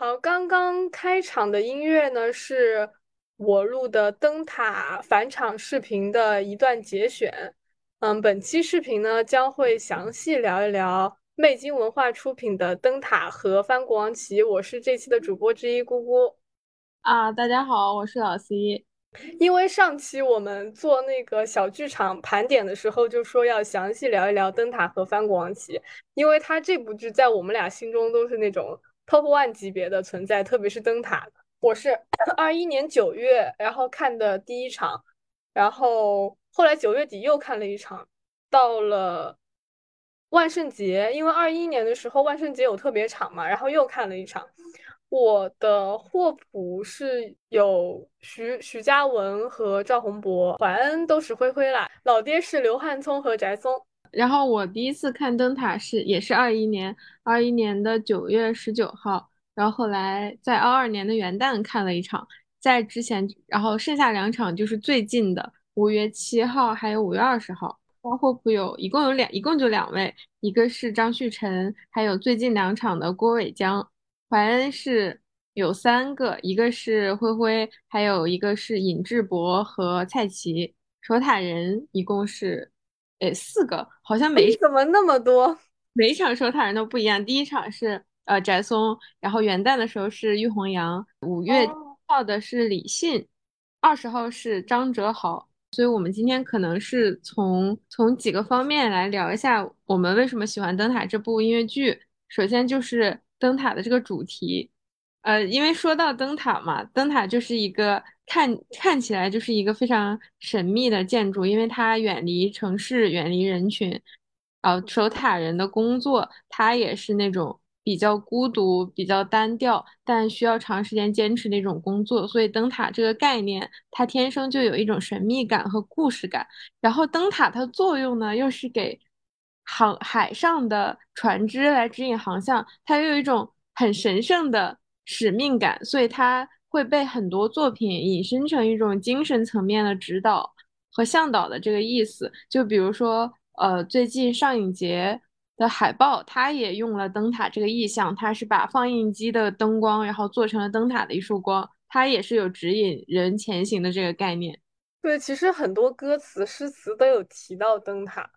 好，刚刚开场的音乐呢，是我录的灯塔返场视频的一段节选。嗯，本期视频呢将会详细聊一聊魅晶文化出品的灯塔和翻国王旗。我是这期的主播之一，姑姑。啊，大家好，我是老 C。因为上期我们做那个小剧场盘点的时候，就说要详细聊一聊灯塔和翻国王旗，因为它这部剧在我们俩心中都是那种。Top One 级别的存在，特别是灯塔。我是 二一年九月，然后看的第一场，然后后来九月底又看了一场。到了万圣节，因为二一年的时候万圣节有特别场嘛，然后又看了一场。我的霍普是有徐徐嘉文和赵宏博，怀恩都是灰灰啦。老爹是刘汉聪和翟松。然后我第一次看灯塔是也是二一年，二一年的九月十九号，然后后来在二二年的元旦看了一场，在之前，然后剩下两场就是最近的五月七号还有五月二十号。包括普有一共有两，一共就两位，一个是张旭晨，还有最近两场的郭伟江。怀恩是有三个，一个是灰灰，还有一个是尹智博和蔡奇。守塔人一共是。诶，四个好像每怎么那么多？每一场守塔人都不一样。第一场是呃翟松，然后元旦的时候是玉红阳，五月号的是李信，二十号是张哲豪。所以我们今天可能是从从几个方面来聊一下我们为什么喜欢灯塔这部音乐剧。首先就是灯塔的这个主题，呃，因为说到灯塔嘛，灯塔就是一个。看看起来就是一个非常神秘的建筑，因为它远离城市，远离人群。呃，守塔人的工作，它也是那种比较孤独、比较单调，但需要长时间坚持的一种工作。所以，灯塔这个概念，它天生就有一种神秘感和故事感。然后，灯塔它作用呢，又是给航海上的船只来指引航向，它又有一种很神圣的使命感，所以它。会被很多作品引申成一种精神层面的指导和向导的这个意思。就比如说，呃，最近上影节的海报，它也用了灯塔这个意象，它是把放映机的灯光，然后做成了灯塔的一束光，它也是有指引人前行的这个概念。对，其实很多歌词、诗词都有提到灯塔，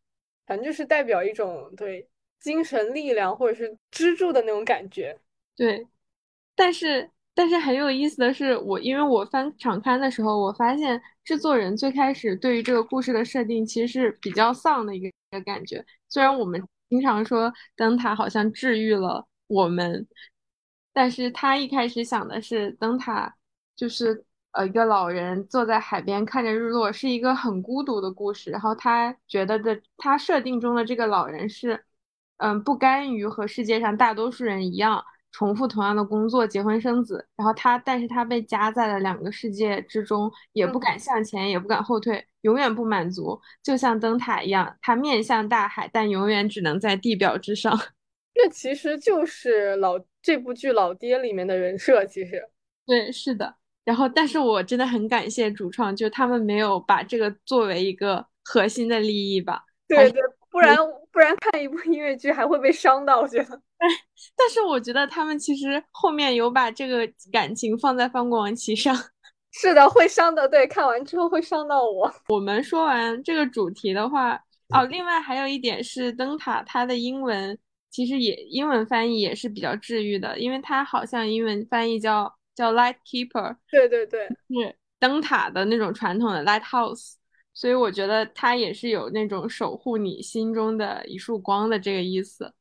反正就是代表一种对精神力量或者是支柱的那种感觉。对，但是。但是很有意思的是，我因为我翻场刊的时候，我发现制作人最开始对于这个故事的设定其实是比较丧的一个一个感觉。虽然我们经常说灯塔好像治愈了我们，但是他一开始想的是灯塔就是呃一个老人坐在海边看着日落，是一个很孤独的故事。然后他觉得的他设定中的这个老人是嗯不甘于和世界上大多数人一样。重复同样的工作，结婚生子，然后他，但是他被夹在了两个世界之中，也不敢向前，也不敢后退，永远不满足，就像灯塔一样，他面向大海，但永远只能在地表之上。这其实就是老这部剧老爹里面的人设，其实对，是的。然后，但是我真的很感谢主创，就他们没有把这个作为一个核心的利益吧？对对。不然不然看一部音乐剧还会被伤到，我觉得。哎，但是我觉得他们其实后面有把这个感情放在翻过王旗上。是的，会伤的。对，看完之后会伤到我。我们说完这个主题的话，哦，另外还有一点是灯塔，它的英文其实也英文翻译也是比较治愈的，因为它好像英文翻译叫叫 Light Keeper。对对对，是灯塔的那种传统的 Lighthouse。所以我觉得它也是有那种守护你心中的一束光的这个意思。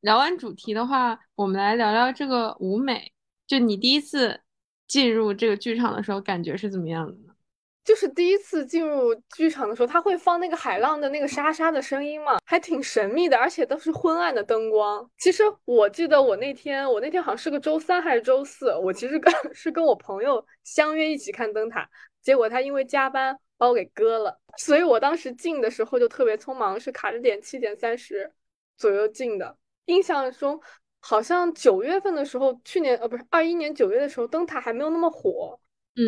聊完主题的话，我们来聊聊这个舞美。就你第一次进入这个剧场的时候，感觉是怎么样的呢？就是第一次进入剧场的时候，他会放那个海浪的那个沙沙的声音嘛，还挺神秘的，而且都是昏暗的灯光。其实我记得我那天，我那天好像是个周三还是周四，我其实跟 是跟我朋友相约一起看灯塔，结果他因为加班。把我给割了，所以我当时进的时候就特别匆忙，是卡着点七点三十左右进的。印象中好像九月份的时候，去年呃不是二一年九月的时候，灯塔还没有那么火。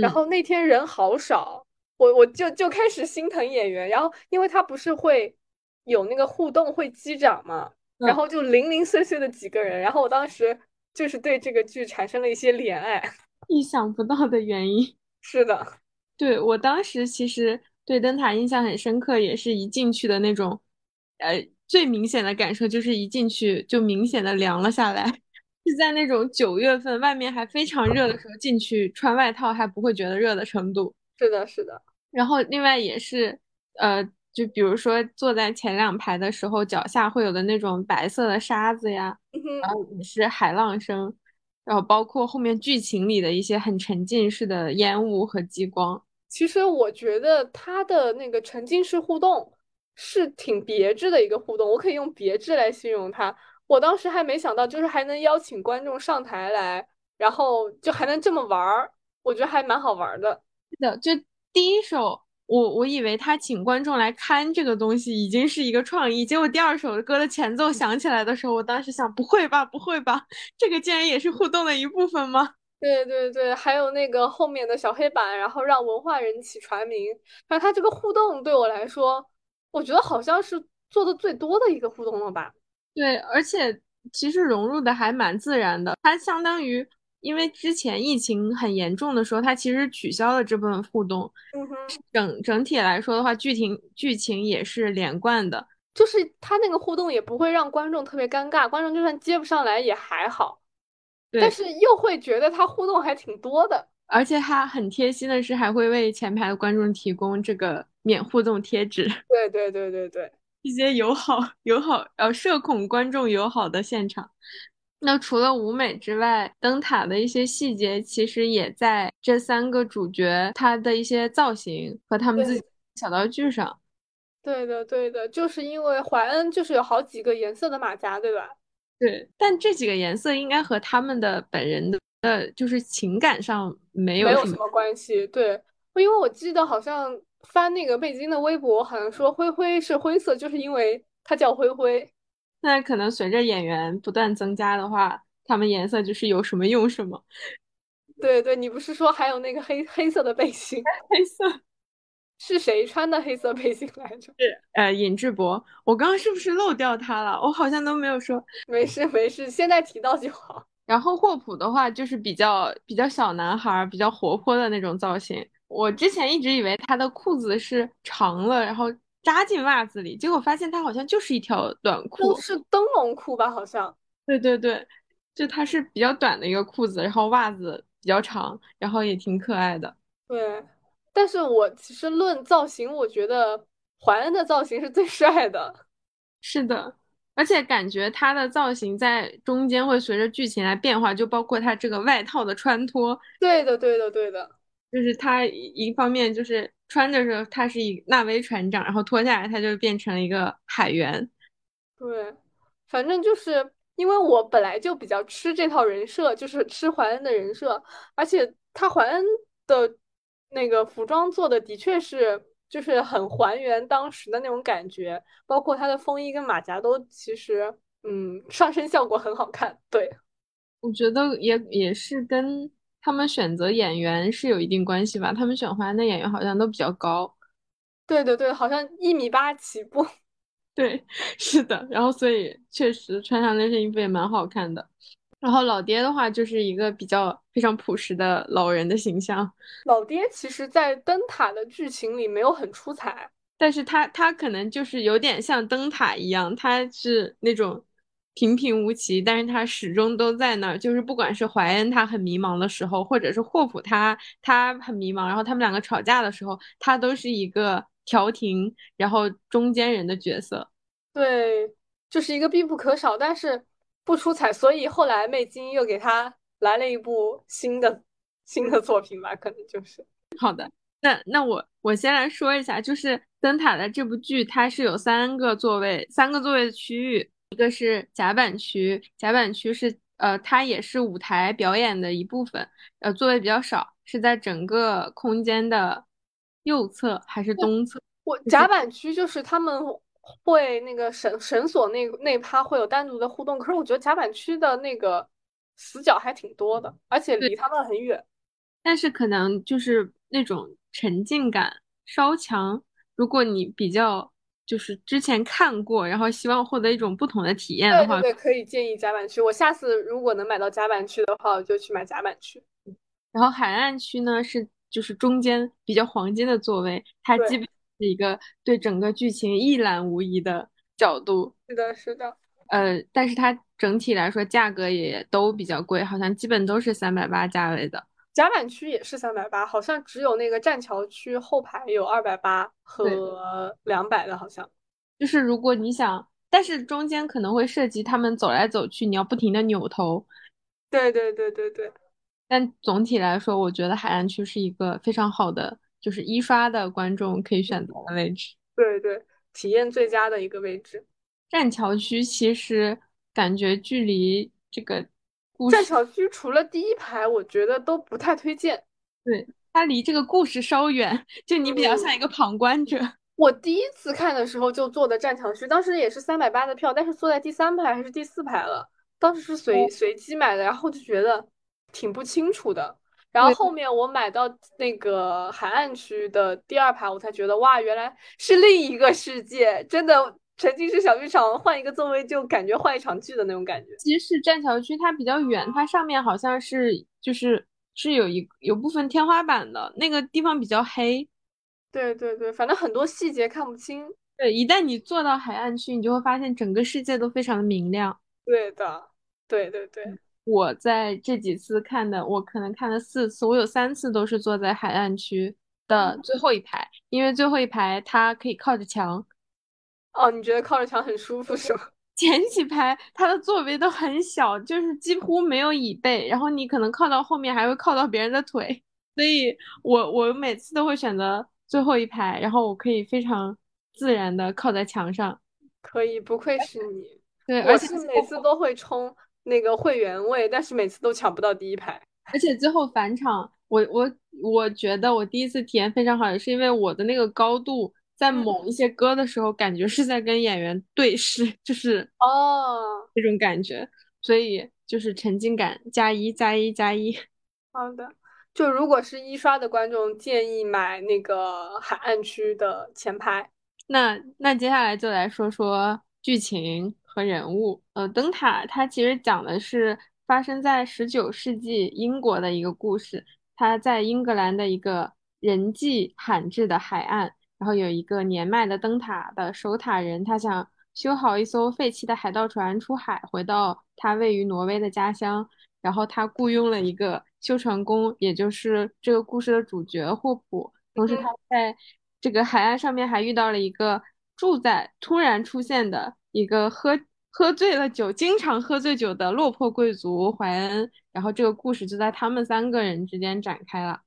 然后那天人好少，我我就就开始心疼演员。然后因为他不是会有那个互动会击掌嘛，然后就零零碎碎的几个人。然后我当时就是对这个剧产生了一些怜爱。意想不到的原因。是的，对，我当时其实对灯塔印象很深刻，也是一进去的那种，呃，最明显的感受就是一进去就明显的凉了下来，是在那种九月份外面还非常热的时候进去穿外套还不会觉得热的程度。是的，是的。然后另外也是，呃，就比如说坐在前两排的时候，脚下会有的那种白色的沙子呀，然后也是海浪声。然后包括后面剧情里的一些很沉浸式的烟雾和激光，其实我觉得它的那个沉浸式互动是挺别致的一个互动，我可以用别致来形容它。我当时还没想到，就是还能邀请观众上台来，然后就还能这么玩儿，我觉得还蛮好玩的。是的，就第一首。我我以为他请观众来看这个东西已经是一个创意，结果第二首歌的前奏响起来的时候，我当时想，不会吧，不会吧，这个竟然也是互动的一部分吗？对对对，还有那个后面的小黑板，然后让文化人起传名，反正他这个互动对我来说，我觉得好像是做的最多的一个互动了吧。对，而且其实融入的还蛮自然的，它相当于。因为之前疫情很严重的时候，它其实取消了这部分互动。嗯哼，整整体来说的话，剧情剧情也是连贯的，就是它那个互动也不会让观众特别尴尬，观众就算接不上来也还好。对，但是又会觉得他互动还挺多的，而且他很贴心的是，还会为前排的观众提供这个免互动贴纸。对对对对对，一些友好友好呃社恐观众友好的现场。那除了舞美之外，灯塔的一些细节其实也在这三个主角他的一些造型和他们自己小道具上。对的，对的，就是因为怀恩就是有好几个颜色的马甲，对吧？对，但这几个颜色应该和他们的本人的呃，就是情感上没有没有什么关系。对，因为我记得好像翻那个贝金的微博，好像说灰灰是灰色，就是因为他叫灰灰。那可能随着演员不断增加的话，他们颜色就是有什么用什么。对对，你不是说还有那个黑黑色的背心？黑色是谁穿的黑色背心来着？是呃尹志博。我刚刚是不是漏掉他了？我好像都没有说。没事没事，现在提到就好。然后霍普的话就是比较比较小男孩，比较活泼的那种造型。我之前一直以为他的裤子是长了，然后。扎进袜子里，结果发现他好像就是一条短裤，是灯笼裤吧？好像。对对对，就它是比较短的一个裤子，然后袜子比较长，然后也挺可爱的。对，但是我其实论造型，我觉得怀恩的造型是最 帅的。是的，而且感觉他的造型在中间会随着剧情来变化，就包括他这个外套的穿脱。对的，对的，对的。就是他一方面就是穿的时候他是以纳威船长，然后脱下来他就变成了一个海员。对，反正就是因为我本来就比较吃这套人设，就是吃怀恩的人设，而且他怀恩的那个服装做的的确是就是很还原当时的那种感觉，包括他的风衣跟马甲都其实嗯上身效果很好看。对，我觉得也也是跟。他们选择演员是有一定关系吧？他们选回来的演员好像都比较高，对对对，好像一米八起步。对，是的。然后所以确实穿上那身衣服也蛮好看的。然后老爹的话就是一个比较非常朴实的老人的形象。老爹其实，在灯塔的剧情里没有很出彩，但是他他可能就是有点像灯塔一样，他是那种。平平无奇，但是他始终都在那儿。就是不管是怀恩他很迷茫的时候，或者是霍普他他很迷茫，然后他们两个吵架的时候，他都是一个调停，然后中间人的角色。对，就是一个必不可少，但是不出彩。所以后来魅晶又给他来了一部新的新的作品吧，可能就是好的。那那我我先来说一下，就是灯塔的这部剧，它是有三个座位，三个座位的区域。一个是甲板区，甲板区是呃，它也是舞台表演的一部分，呃，座位比较少，是在整个空间的右侧还是东侧？我甲板区就是他们会那个绳绳索那那趴会有单独的互动，可是我觉得甲板区的那个死角还挺多的，而且离他们很远。但是可能就是那种沉浸感稍强，如果你比较。就是之前看过，然后希望获得一种不同的体验的话，对对对，可以建议甲板区。我下次如果能买到甲板区的话，我就去买甲板区。然后海岸区呢是就是中间比较黄金的座位，它基本是一个对整个剧情一览无遗的角度。是的，是的。呃，但是它整体来说价格也都比较贵，好像基本都是三百八价位的。甲板区也是三百八，好像只有那个栈桥区后排有二百八和两百的，好像。就是如果你想，但是中间可能会涉及他们走来走去，你要不停的扭头。对对对对对。但总体来说，我觉得海岸区是一个非常好的，就是一刷的观众可以选择的位置。对对，体验最佳的一个位置。栈桥区其实感觉距离这个。栈桥区除了第一排，我觉得都不太推荐。对，它离这个故事稍远，就你比较像一个旁观者。我第一次看的时候就坐的栈桥区，当时也是三百八的票，但是坐在第三排还是第四排了。当时是随随机买的，然后就觉得挺不清楚的。然后后面我买到那个海岸区的第二排，我才觉得哇，原来是另一个世界，真的。沉浸式小剧场换一个座位就感觉换一场剧的那种感觉。其实是栈桥区它比较远，它上面好像是就是是有一有部分天花板的那个地方比较黑。对对对，反正很多细节看不清。对，一旦你坐到海岸区，你就会发现整个世界都非常的明亮。对的，对对对。我在这几次看的，我可能看了四次，我有三次都是坐在海岸区的最后一排，因为最后一排它可以靠着墙。哦，你觉得靠着墙很舒服是吗？前几排它的座位都很小，就是几乎没有椅背，然后你可能靠到后面还会靠到别人的腿，所以我我每次都会选择最后一排，然后我可以非常自然的靠在墙上。可以，不愧是你。对，而且每次都会冲那个会员位，但是每次都抢不到第一排。而且最后返场，我我我觉得我第一次体验非常好，也是因为我的那个高度。在某一些歌的时候，感觉是在跟演员对视，就是哦这种感觉，所以就是沉浸感加一加一加一。好的，就如果是一刷的观众，建议买那个海岸区的前排。那那接下来就来说说剧情和人物。呃，灯塔它其实讲的是发生在十九世纪英国的一个故事，它在英格兰的一个人迹罕至的海岸。然后有一个年迈的灯塔的守塔人，他想修好一艘废弃的海盗船出海，回到他位于挪威的家乡。然后他雇佣了一个修船工，也就是这个故事的主角霍普。同时，他在这个海岸上面还遇到了一个住在突然出现的一个喝喝醉了酒、经常喝醉酒的落魄贵族怀恩。然后这个故事就在他们三个人之间展开了。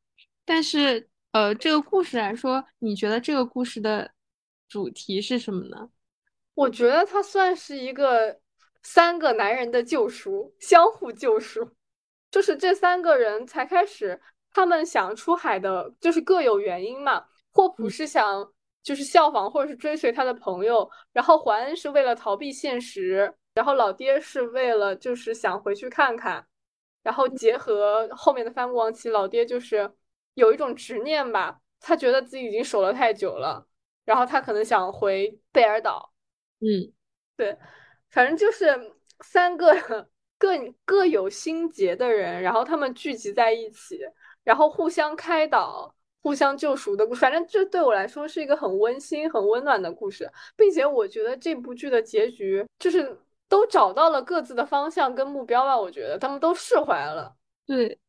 但是。呃，这个故事来说，你觉得这个故事的主题是什么呢？我觉得它算是一个三个男人的救赎，相互救赎。就是这三个人才开始，他们想出海的，就是各有原因嘛。霍普是想就是效仿或者是追随他的朋友，然后怀恩是为了逃避现实，然后老爹是为了就是想回去看看，然后结合后面的帆布王旗，老爹就是。有一种执念吧，他觉得自己已经守了太久了，然后他可能想回贝尔岛。嗯，对，反正就是三个各各有心结的人，然后他们聚集在一起，然后互相开导、互相救赎的故事。反正这对我来说是一个很温馨、很温暖的故事，并且我觉得这部剧的结局就是都找到了各自的方向跟目标吧。我觉得他们都释怀了。对。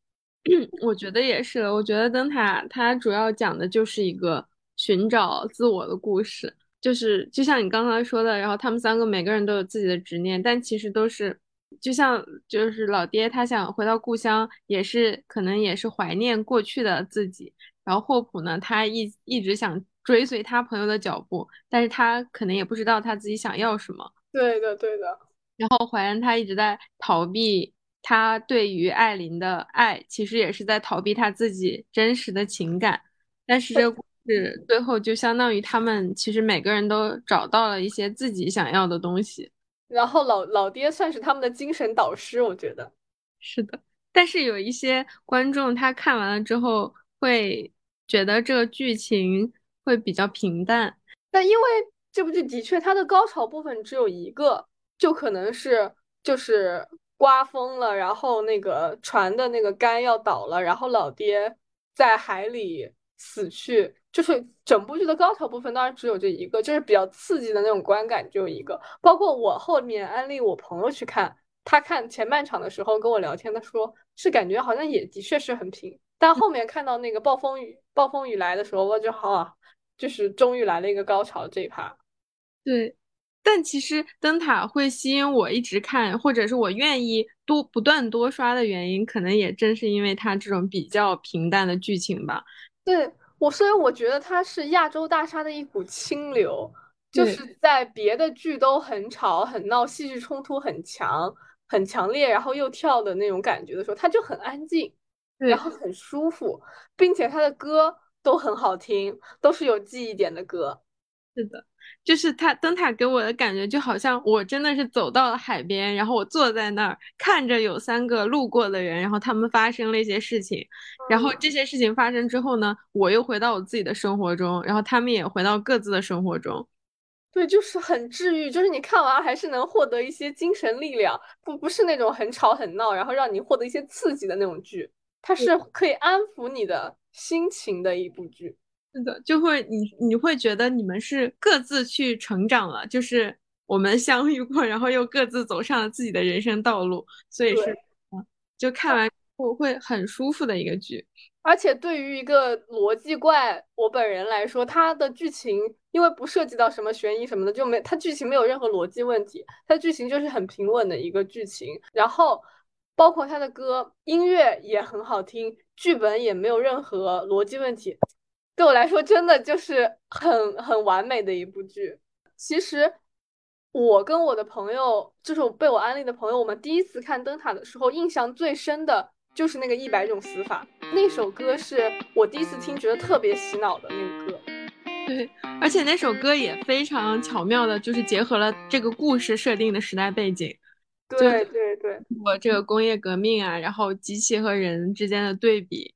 我觉得也是，我觉得灯塔它主要讲的就是一个寻找自我的故事，就是就像你刚刚说的，然后他们三个每个人都有自己的执念，但其实都是就像就是老爹他想回到故乡，也是可能也是怀念过去的自己，然后霍普呢，他一一直想追随他朋友的脚步，但是他可能也不知道他自己想要什么。对的，对的。然后怀恩他一直在逃避。他对于艾琳的爱，其实也是在逃避他自己真实的情感。但是这个故事最后就相当于他们其实每个人都找到了一些自己想要的东西。然后老老爹算是他们的精神导师，我觉得是的。但是有一些观众他看完了之后会觉得这个剧情会比较平淡。但因为这部剧的确它的高潮部分只有一个，就可能是就是刮风了，然后那个船的那个杆要倒了，然后老爹在海里死去。就是整部剧的高潮部分，当然只有这一个，就是比较刺激的那种观感，只有一个。包括我后面安利我朋友去看，他看前半场的时候跟我聊天，他说是感觉好像也的确是很平，但后面看到那个暴风雨，暴风雨来的时候，我就好，就是终于来了一个高潮这一趴。对，但其实灯塔会吸引我一直看，或者是我愿意多不断多刷的原因，可能也正是因为它这种比较平淡的剧情吧。对。我所以我觉得它是亚洲大厦的一股清流，就是在别的剧都很吵很闹，戏剧冲突很强很强烈，然后又跳的那种感觉的时候，它就很安静，然后很舒服，并且他的歌都很好听，都是有记忆点的歌。是的。就是他灯塔给我的感觉，就好像我真的是走到了海边，然后我坐在那儿看着有三个路过的人，然后他们发生了一些事情，然后这些事情发生之后呢，我又回到我自己的生活中，然后他们也回到各自的生活中。对，就是很治愈，就是你看完还是能获得一些精神力量，不不是那种很吵很闹，然后让你获得一些刺激的那种剧，它是可以安抚你的心情的一部剧。是的，就会你你会觉得你们是各自去成长了，就是我们相遇过，然后又各自走上了自己的人生道路，所以是，就看完后会很舒服的一个剧。而且对于一个逻辑怪我本人来说，它的剧情因为不涉及到什么悬疑什么的，就没它剧情没有任何逻辑问题，它剧情就是很平稳的一个剧情。然后包括他的歌音乐也很好听，剧本也没有任何逻辑问题。对我来说，真的就是很很完美的一部剧。其实，我跟我的朋友，就是被我安利的朋友，我们第一次看《灯塔》的时候，印象最深的就是那个《一百种死法》那首歌，是我第一次听觉得特别洗脑的那个歌。对，而且那首歌也非常巧妙的，就是结合了这个故事设定的时代背景。对对对，我这个工业革命啊，然后机器和人之间的对比。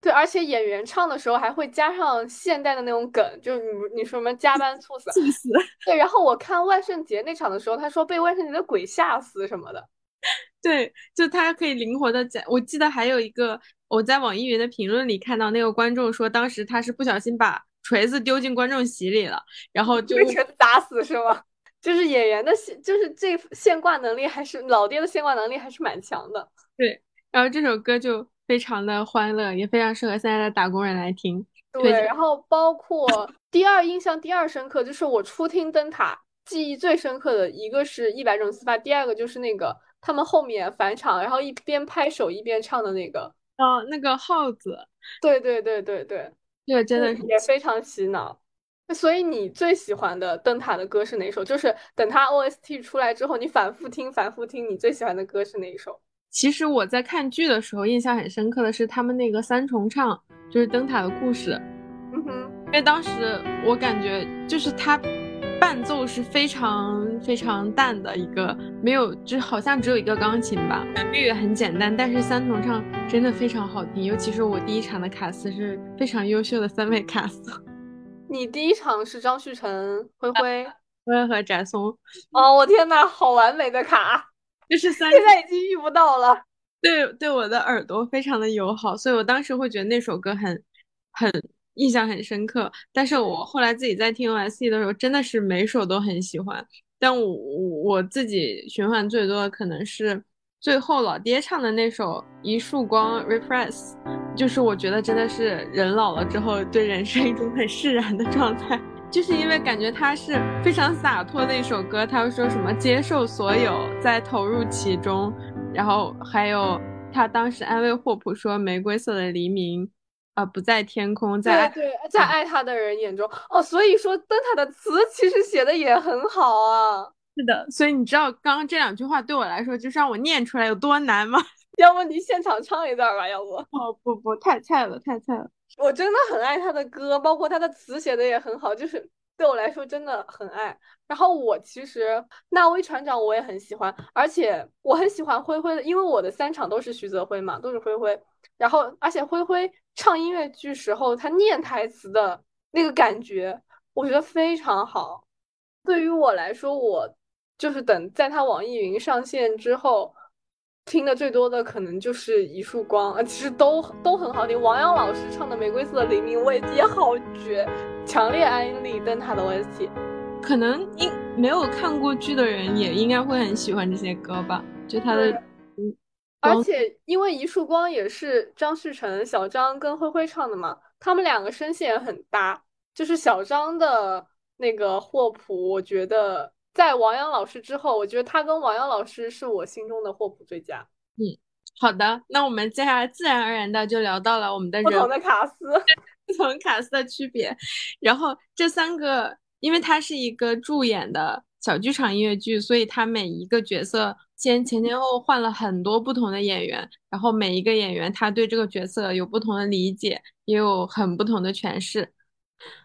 对，而且演员唱的时候还会加上现代的那种梗，就是你你说什么加班猝死，猝死。对，然后我看万圣节那场的时候，他说被万圣节的鬼吓死什么的。对，就他可以灵活的讲。我记得还有一个，我在网易云的评论里看到那个观众说，当时他是不小心把锤子丢进观众席里了，然后就被锤子打死是吗？就是演员的现，就是这现挂能力还是老爹的现挂能力还是蛮强的。对，然后这首歌就。非常的欢乐，也非常适合现在的打工人来听。对，然后包括第二印象第二深刻，就是我初听灯塔记忆最深刻的一个是一百种死法，第二个就是那个他们后面返场，然后一边拍手一边唱的那个。哦，那个耗子。对对对对对，这个，真的是也非常洗脑。所以你最喜欢的灯塔的歌是哪首？就是等它 OST 出来之后，你反复听反复听，你最喜欢的歌是哪一首？其实我在看剧的时候，印象很深刻的是他们那个三重唱，就是灯塔的故事。嗯哼，因为当时我感觉就是它伴奏是非常非常淡的一个，没有，就好像只有一个钢琴吧，旋律也很简单，但是三重唱真的非常好听。尤其是我第一场的卡斯是非常优秀的三位卡斯。你第一场是张旭晨、灰灰、灰和翟松。哦，我天呐，好完美的卡！就是三，现在已经遇不到了。对，对我的耳朵非常的友好，所以我当时会觉得那首歌很很印象很深刻。但是我后来自己在听 OST 的时候，真的是每首都很喜欢。但我我自己循环最多的可能是最后老爹唱的那首《一束光》，Refresh，就是我觉得真的是人老了之后对人生一种很释然的状态。就是因为感觉他是非常洒脱的一首歌，他会说什么接受所有，再投入其中，然后还有他当时安慰霍普说玫瑰色的黎明，啊不在天空，在对在爱他的人眼中。哦，所以说灯塔的词其实写的也很好啊，是的，所以你知道刚刚这两句话对我来说就是让我念出来有多难吗？要不你现场唱一段吧，要不？哦不不，太菜了太菜了。我真的很爱他的歌，包括他的词写的也很好，就是对我来说真的很爱。然后我其实纳威船长我也很喜欢，而且我很喜欢灰灰的，因为我的三场都是徐泽辉嘛，都是灰灰。然后而且灰灰唱音乐剧时候他念台词的那个感觉，我觉得非常好。对于我来说，我就是等在他网易云上线之后，听的最多的可能就是一束光啊，其 实都都很好听。王阳老师唱的《玫瑰色的黎明》我也好绝，强烈安利灯塔的 OST。可能应没有看过剧的人也应该会很喜欢这些歌吧，就他的，而且因为一束光也是张旭成、小张跟灰灰唱的嘛，他们两个声线很搭，就是小张的。那个霍普，我觉得在王阳老师之后，我觉得他跟王阳老师是我心中的霍普最佳。嗯，好的，那我们接下来自然而然的就聊到了我们的不同的卡斯，不同卡斯的区别。然后这三个，因为它是一个助演的小剧场音乐剧，所以它每一个角色先前前后换了很多不同的演员，然后每一个演员他对这个角色有不同的理解，也有很不同的诠释。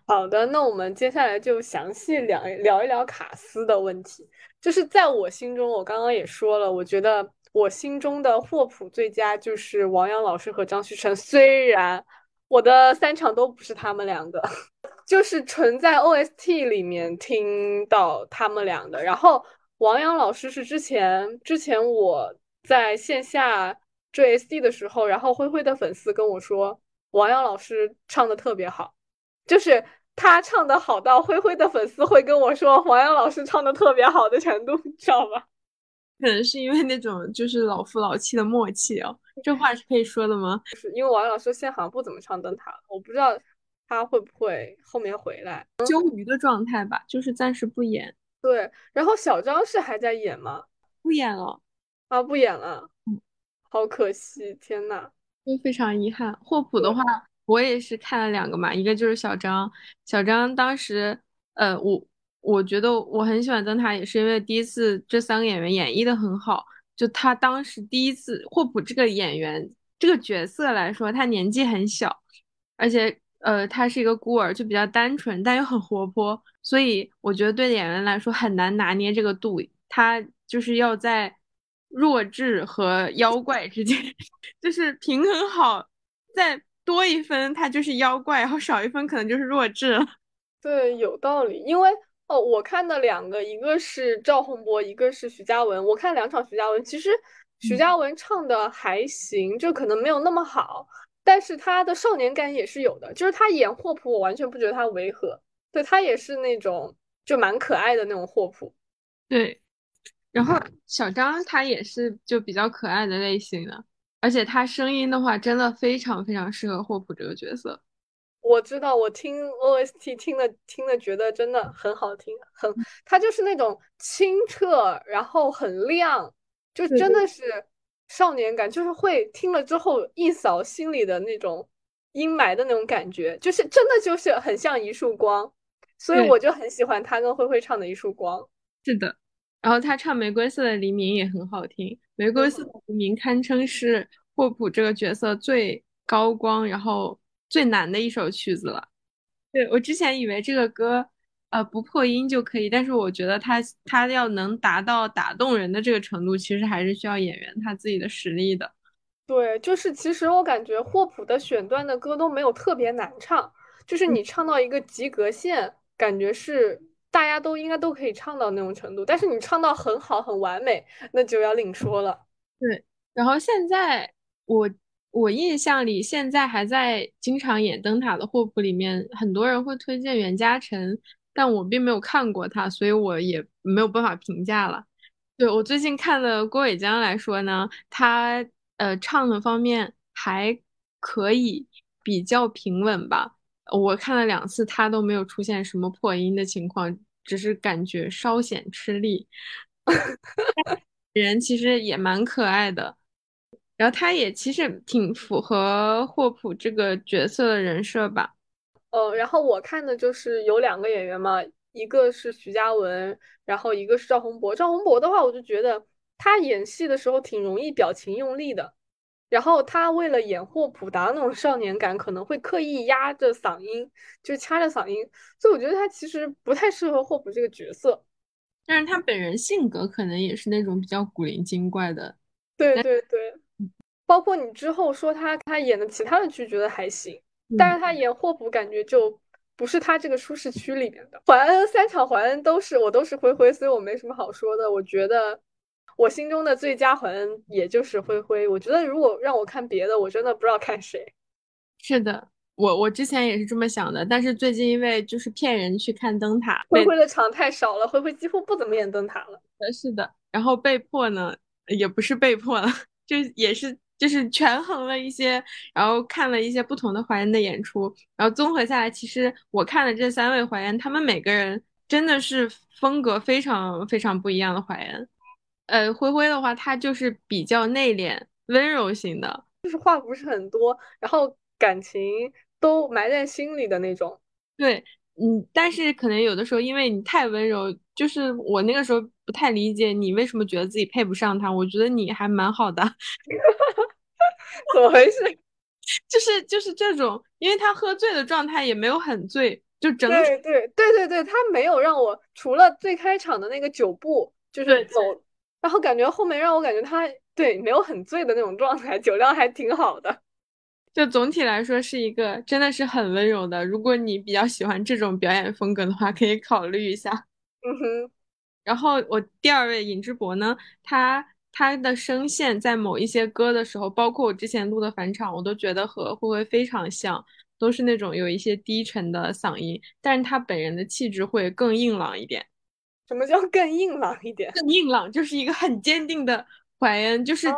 好的，那我们接下来就详细聊聊一聊卡斯的问题。就是在我心中，我刚刚也说了，我觉得我心中的霍普最佳就是王阳老师和张旭晨。虽然我的三场都不是他们两个，就是纯在 OST 里面听到他们俩的。然后王阳老师是之前之前我在线下追 SD 的时候，然后灰灰的粉丝跟我说，王阳老师唱的特别好。就是他唱的好到灰灰的粉丝会跟我说王阳老师唱的特别好的程度，你知道吗？可能是因为那种就是老夫老妻的默契哦，这话是可以说的吗？是因为王阳老师现在好像不怎么唱灯塔了，我不知道他会不会后面回来。休鱼的状态吧，就是暂时不演。对，然后小张是还在演吗？不演了啊，不演了，好可惜，天呐，都非常遗憾。霍普的话。我也是看了两个嘛，一个就是小张，小张当时，呃，我我觉得我很喜欢灯塔，也是因为第一次这三个演员演绎的很好，就他当时第一次霍普这个演员这个角色来说，他年纪很小，而且呃他是一个孤儿，就比较单纯，但又很活泼，所以我觉得对演员来说很难拿捏这个度，他就是要在弱智和妖怪之间，就是平衡好，在。多一分，他就是妖怪；然后少一分，可能就是弱智了。对，有道理。因为哦，我看的两个，一个是赵宏博，一个是徐嘉文。我看两场徐嘉文，其实徐嘉文唱的还行，就可能没有那么好，但是他的少年感也是有的。就是他演霍普，我完全不觉得他违和。对他也是那种就蛮可爱的那种霍普。对，然后小张他也是就比较可爱的类型的。而且他声音的话，真的非常非常适合霍普这个角色。我知道，我听 OST 听的听的，觉得真的很好听，很他就是那种清澈，然后很亮，就真的是少年感，就是会听了之后一扫心里的那种阴霾的那种感觉，就是真的就是很像一束光，所以我就很喜欢他跟灰灰唱的一束光。是的。然后他唱《玫瑰色的黎明》也很好听，《玫瑰色的黎明》堪称是霍普这个角色最高光，然后最难的一首曲子了。对我之前以为这个歌，呃，不破音就可以，但是我觉得他他要能达到打动人的这个程度，其实还是需要演员他自己的实力的。对，就是其实我感觉霍普的选段的歌都没有特别难唱，就是你唱到一个及格线，感觉是。大家都应该都可以唱到那种程度，但是你唱到很好很完美，那就要另说了。对，然后现在我我印象里，现在还在经常演灯塔的霍普里面，很多人会推荐袁嘉诚，但我并没有看过他，所以我也没有办法评价了。对我最近看了郭伟江来说呢，他呃唱的方面还可以，比较平稳吧。我看了两次，他都没有出现什么破音的情况。只是感觉稍显吃力，人其实也蛮可爱的，然后他也其实挺符合霍普这个角色的人设吧。呃，然后我看的就是有两个演员嘛，一个是徐嘉文，然后一个是赵宏博。赵宏博的话，我就觉得他演戏的时候挺容易表情用力的。然后他为了演霍普达那种少年感，可能会刻意压着嗓音，就掐着嗓音，所以我觉得他其实不太适合霍普这个角色。但是他本人性格可能也是那种比较古灵精怪的。对对对，包括你之后说他他演的其他的剧觉得还行，但是他演霍普感觉就不是他这个舒适区里面的。怀恩三场怀恩都是我都是灰灰，所以我没什么好说的。我觉得我心中的最佳淮恩也就是灰灰。我觉得如果让我看别的，我真的不知道看谁。是的，我我之前也是这么想的，但是最近因为就是骗人去看灯塔，灰灰的场太少了，灰灰几乎不怎么演灯塔了。是的，然后被迫呢，也不是被迫了，就也是。就是权衡了一些，然后看了一些不同的还原的演出，然后综合下来，其实我看了这三位还原，他们每个人真的是风格非常非常不一样的还原。呃，灰灰的话，他就是比较内敛、温柔型的，就是话不是很多，然后感情都埋在心里的那种。对，嗯，但是可能有的时候，因为你太温柔，就是我那个时候不太理解你为什么觉得自己配不上他。我觉得你还蛮好的。怎么回事？就是就是这种，因为他喝醉的状态也没有很醉，就整对对对对对，他没有让我除了最开场的那个酒步就是走，然后感觉后面让我感觉他对没有很醉的那种状态，酒量还挺好的。就总体来说是一个真的是很温柔的。如果你比较喜欢这种表演风格的话，可以考虑一下。嗯哼。然后我第二位尹志博呢，他。他的声线在某一些歌的时候，包括我之前录的返场，我都觉得和慧慧非常像，都是那种有一些低沉的嗓音，但是他本人的气质会更硬朗一点。什么叫更硬朗一点？更硬朗就是一个很坚定的怀恩，就是他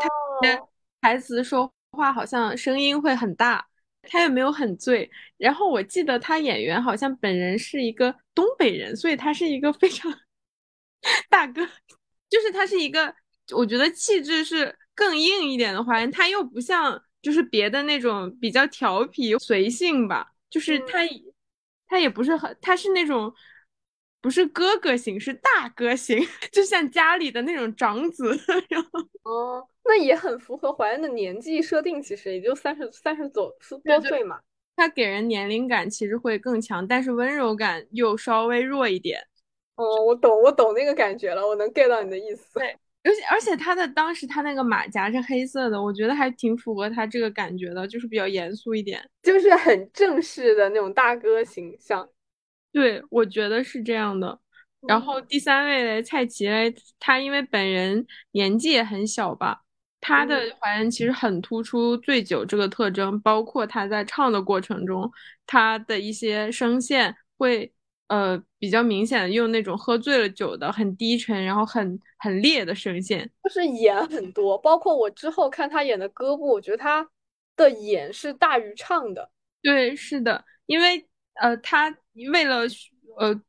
台词说话好像声音会很大，他也没有很醉。然后我记得他演员好像本人是一个东北人，所以他是一个非常 大哥，就是他是一个。我觉得气质是更硬一点的怀恩，他又不像就是别的那种比较调皮随性吧，就是他他也不是很，他是那种不是哥哥型，是大哥型，就像家里的那种长子。然后哦，那也很符合怀恩的年纪设定，其实也就三十三十左多岁嘛。他给人年龄感其实会更强，但是温柔感又稍微弱一点。哦，我懂，我懂那个感觉了，我能 get 到你的意思。对。而且而且他的当时他那个马甲是黑色的，我觉得还挺符合他这个感觉的，就是比较严肃一点，就是很正式的那种大哥形象。对，我觉得是这样的。然后第三位嘞，蔡奇嘞，他因为本人年纪也很小吧，他的还原其实很突出醉酒这个特征，包括他在唱的过程中，他的一些声线会。呃，比较明显的用那种喝醉了酒的很低沉，然后很很烈的声线，就是演很多。包括我之后看他演的歌部，我觉得他的演是大于唱的。对，是的，因为呃，他为了呃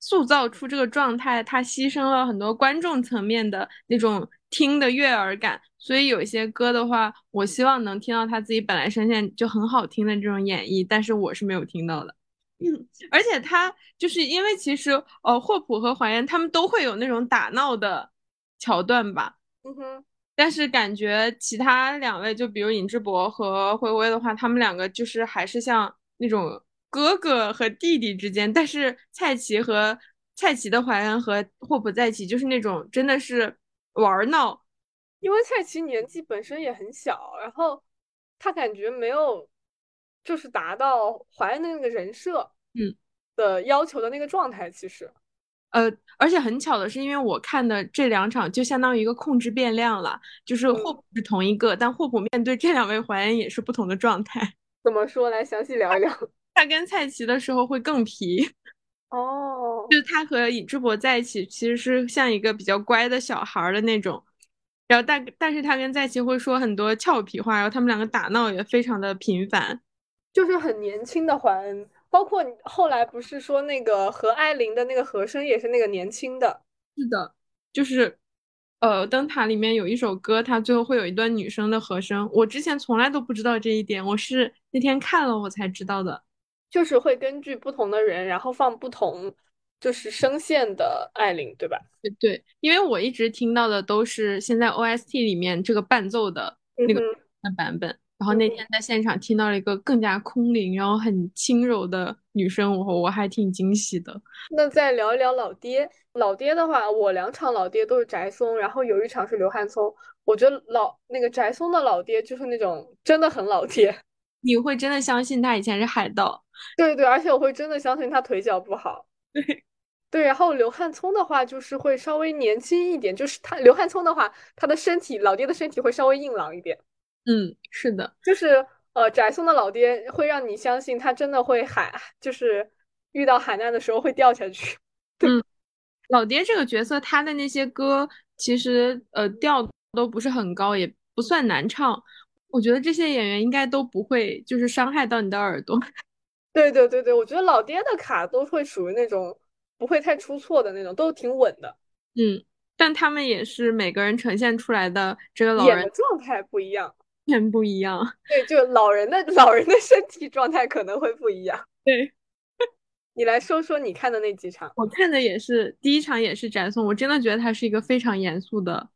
塑造出这个状态，他牺牲了很多观众层面的那种听的悦耳感。所以有一些歌的话，我希望能听到他自己本来声线就很好听的这种演绎，但是我是没有听到的。嗯，而且他就是因为其实呃，霍普和怀恩他们都会有那种打闹的桥段吧，嗯哼。但是感觉其他两位，就比如尹智博和灰灰的话，他们两个就是还是像那种哥哥和弟弟之间。但是蔡奇和蔡奇的怀恩和霍普在一起，就是那种真的是玩闹，因为蔡奇年纪本身也很小，然后他感觉没有。就是达到怀恩的那个人设，嗯的要求的那个状态，其实，呃，而且很巧的是，因为我看的这两场就相当于一个控制变量了，就是霍普是同一个，但霍普面对这两位怀恩也是不同的状态。怎么说？来详细聊一聊。他跟蔡奇的时候会更皮，哦，就他和尹志博在一起，其实是像一个比较乖的小孩的那种，然后但但是他跟蔡奇会说很多俏皮话，然后他们两个打闹也非常的频繁。就是很年轻的怀恩，包括后来不是说那个和艾琳的那个和声也是那个年轻的。是的，就是呃，灯塔里面有一首歌，它最后会有一段女生的和声，我之前从来都不知道这一点，我是那天看了我才知道的。就是会根据不同的人，然后放不同就是声线的艾琳，对吧？对对，因为我一直听到的都是现在 OST 里面这个伴奏的那个版本。然后那天在现场听到了一个更加空灵，然后很轻柔的女声，我我还挺惊喜的。那再聊一聊老爹，老爹的话，我两场老爹都是翟松，然后有一场是刘汉聪。我觉得老那个翟松的老爹就是那种真的很老爹，你会真的相信他以前是海盗？对对，而且我会真的相信他腿脚不好。对对，然后刘汉聪的话就是会稍微年轻一点，就是他刘汉聪的话，他的身体老爹的身体会稍微硬朗一点。嗯，是的，就是呃，翟松的老爹会让你相信他真的会海，就是遇到海难的时候会掉下去。嗯，老爹这个角色，他的那些歌其实呃调都不是很高，也不算难唱。我觉得这些演员应该都不会就是伤害到你的耳朵。对对对对，我觉得老爹的卡都会属于那种不会太出错的那种，都挺稳的。嗯，但他们也是每个人呈现出来的这个老人的状态不一样，全不一样。对，就老人的老人的身体状态可能会不一样。对，你来说说你看的那几场。我看的也是第一场，也是翟松，我真的觉得他是一个非常严肃的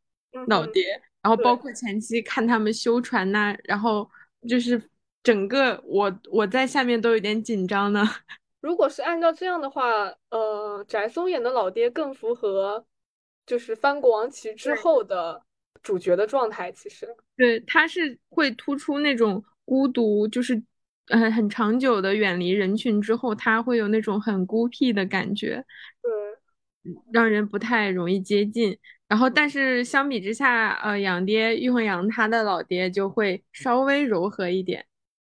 老爹。然后包括前期看他们修船呐，然后就是整个我我在下面都有点紧张呢。如果是按照这样的话，呃，翟松演的老爹更符合就是翻国王旗之后的主角的状态。其实，对，他是会突出那种孤独，就是呃很长久的远离人群之后，他会有那种很孤僻的感觉，对，让人不太容易接近。然后，但是相比之下，呃，养爹玉衡阳他的老爹就会稍微柔和一点，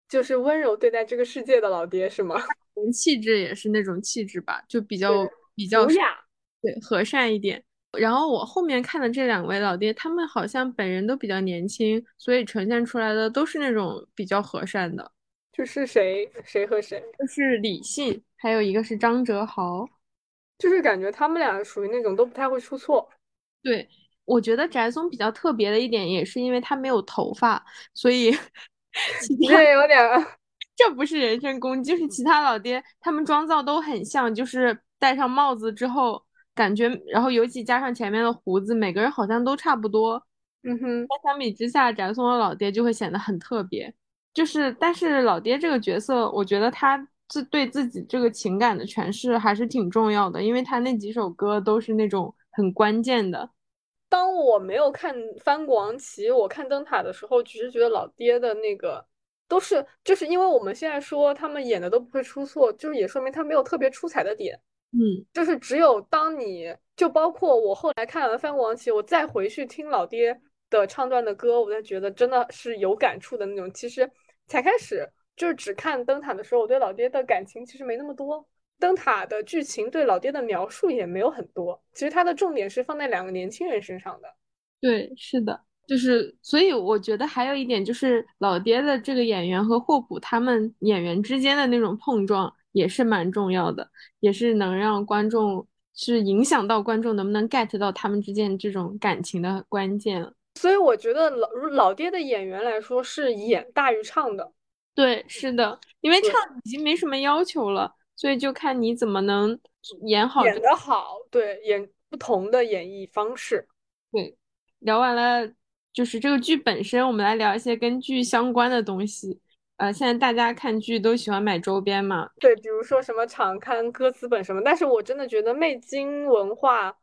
就是温柔对待这个世界的老爹是吗？气质也是那种气质吧，就比较比较雅，对，和善一点。然后我后面看的这两位老爹，他们好像本人都比较年轻，所以呈现出来的都是那种比较和善的。就是谁谁和谁？就是李信，还有一个是张哲豪，就是感觉他们俩属于那种都不太会出错。对，我觉得翟松比较特别的一点，也是因为他没有头发，所以 这有点，这不是人身攻击，就是其他老爹他们妆造都很像，就是戴上帽子之后，感觉，然后尤其加上前面的胡子，每个人好像都差不多。嗯哼，那相比之下，翟松的老爹就会显得很特别。就是，但是老爹这个角色，我觉得他自对自己这个情感的诠释还是挺重要的，因为他那几首歌都是那种很关键的。当我没有看《翻国王旗》，我看《灯塔》的时候，只是觉得老爹的那个都是，就是因为我们现在说他们演的都不会出错，就是也说明他没有特别出彩的点。嗯，就是只有当你就包括我后来看完《翻国王旗》，我再回去听老爹的唱段的歌，我才觉得真的是有感触的那种。其实才开始就是只看《灯塔》的时候，我对老爹的感情其实没那么多。灯塔的剧情对老爹的描述也没有很多，其实它的重点是放在两个年轻人身上的。对，是的，就是所以我觉得还有一点就是老爹的这个演员和霍普他们演员之间的那种碰撞也是蛮重要的，也是能让观众是影响到观众能不能 get 到他们之间这种感情的关键。所以我觉得老老爹的演员来说是演大于唱的。对，是的，因为唱已经没什么要求了。所以就看你怎么能演好，演得好，对，演不同的演绎方式。对，聊完了就是这个剧本身，我们来聊一些跟剧相关的东西。呃，现在大家看剧都喜欢买周边嘛？对，比如说什么场刊、歌词本什么。但是我真的觉得魅晶文化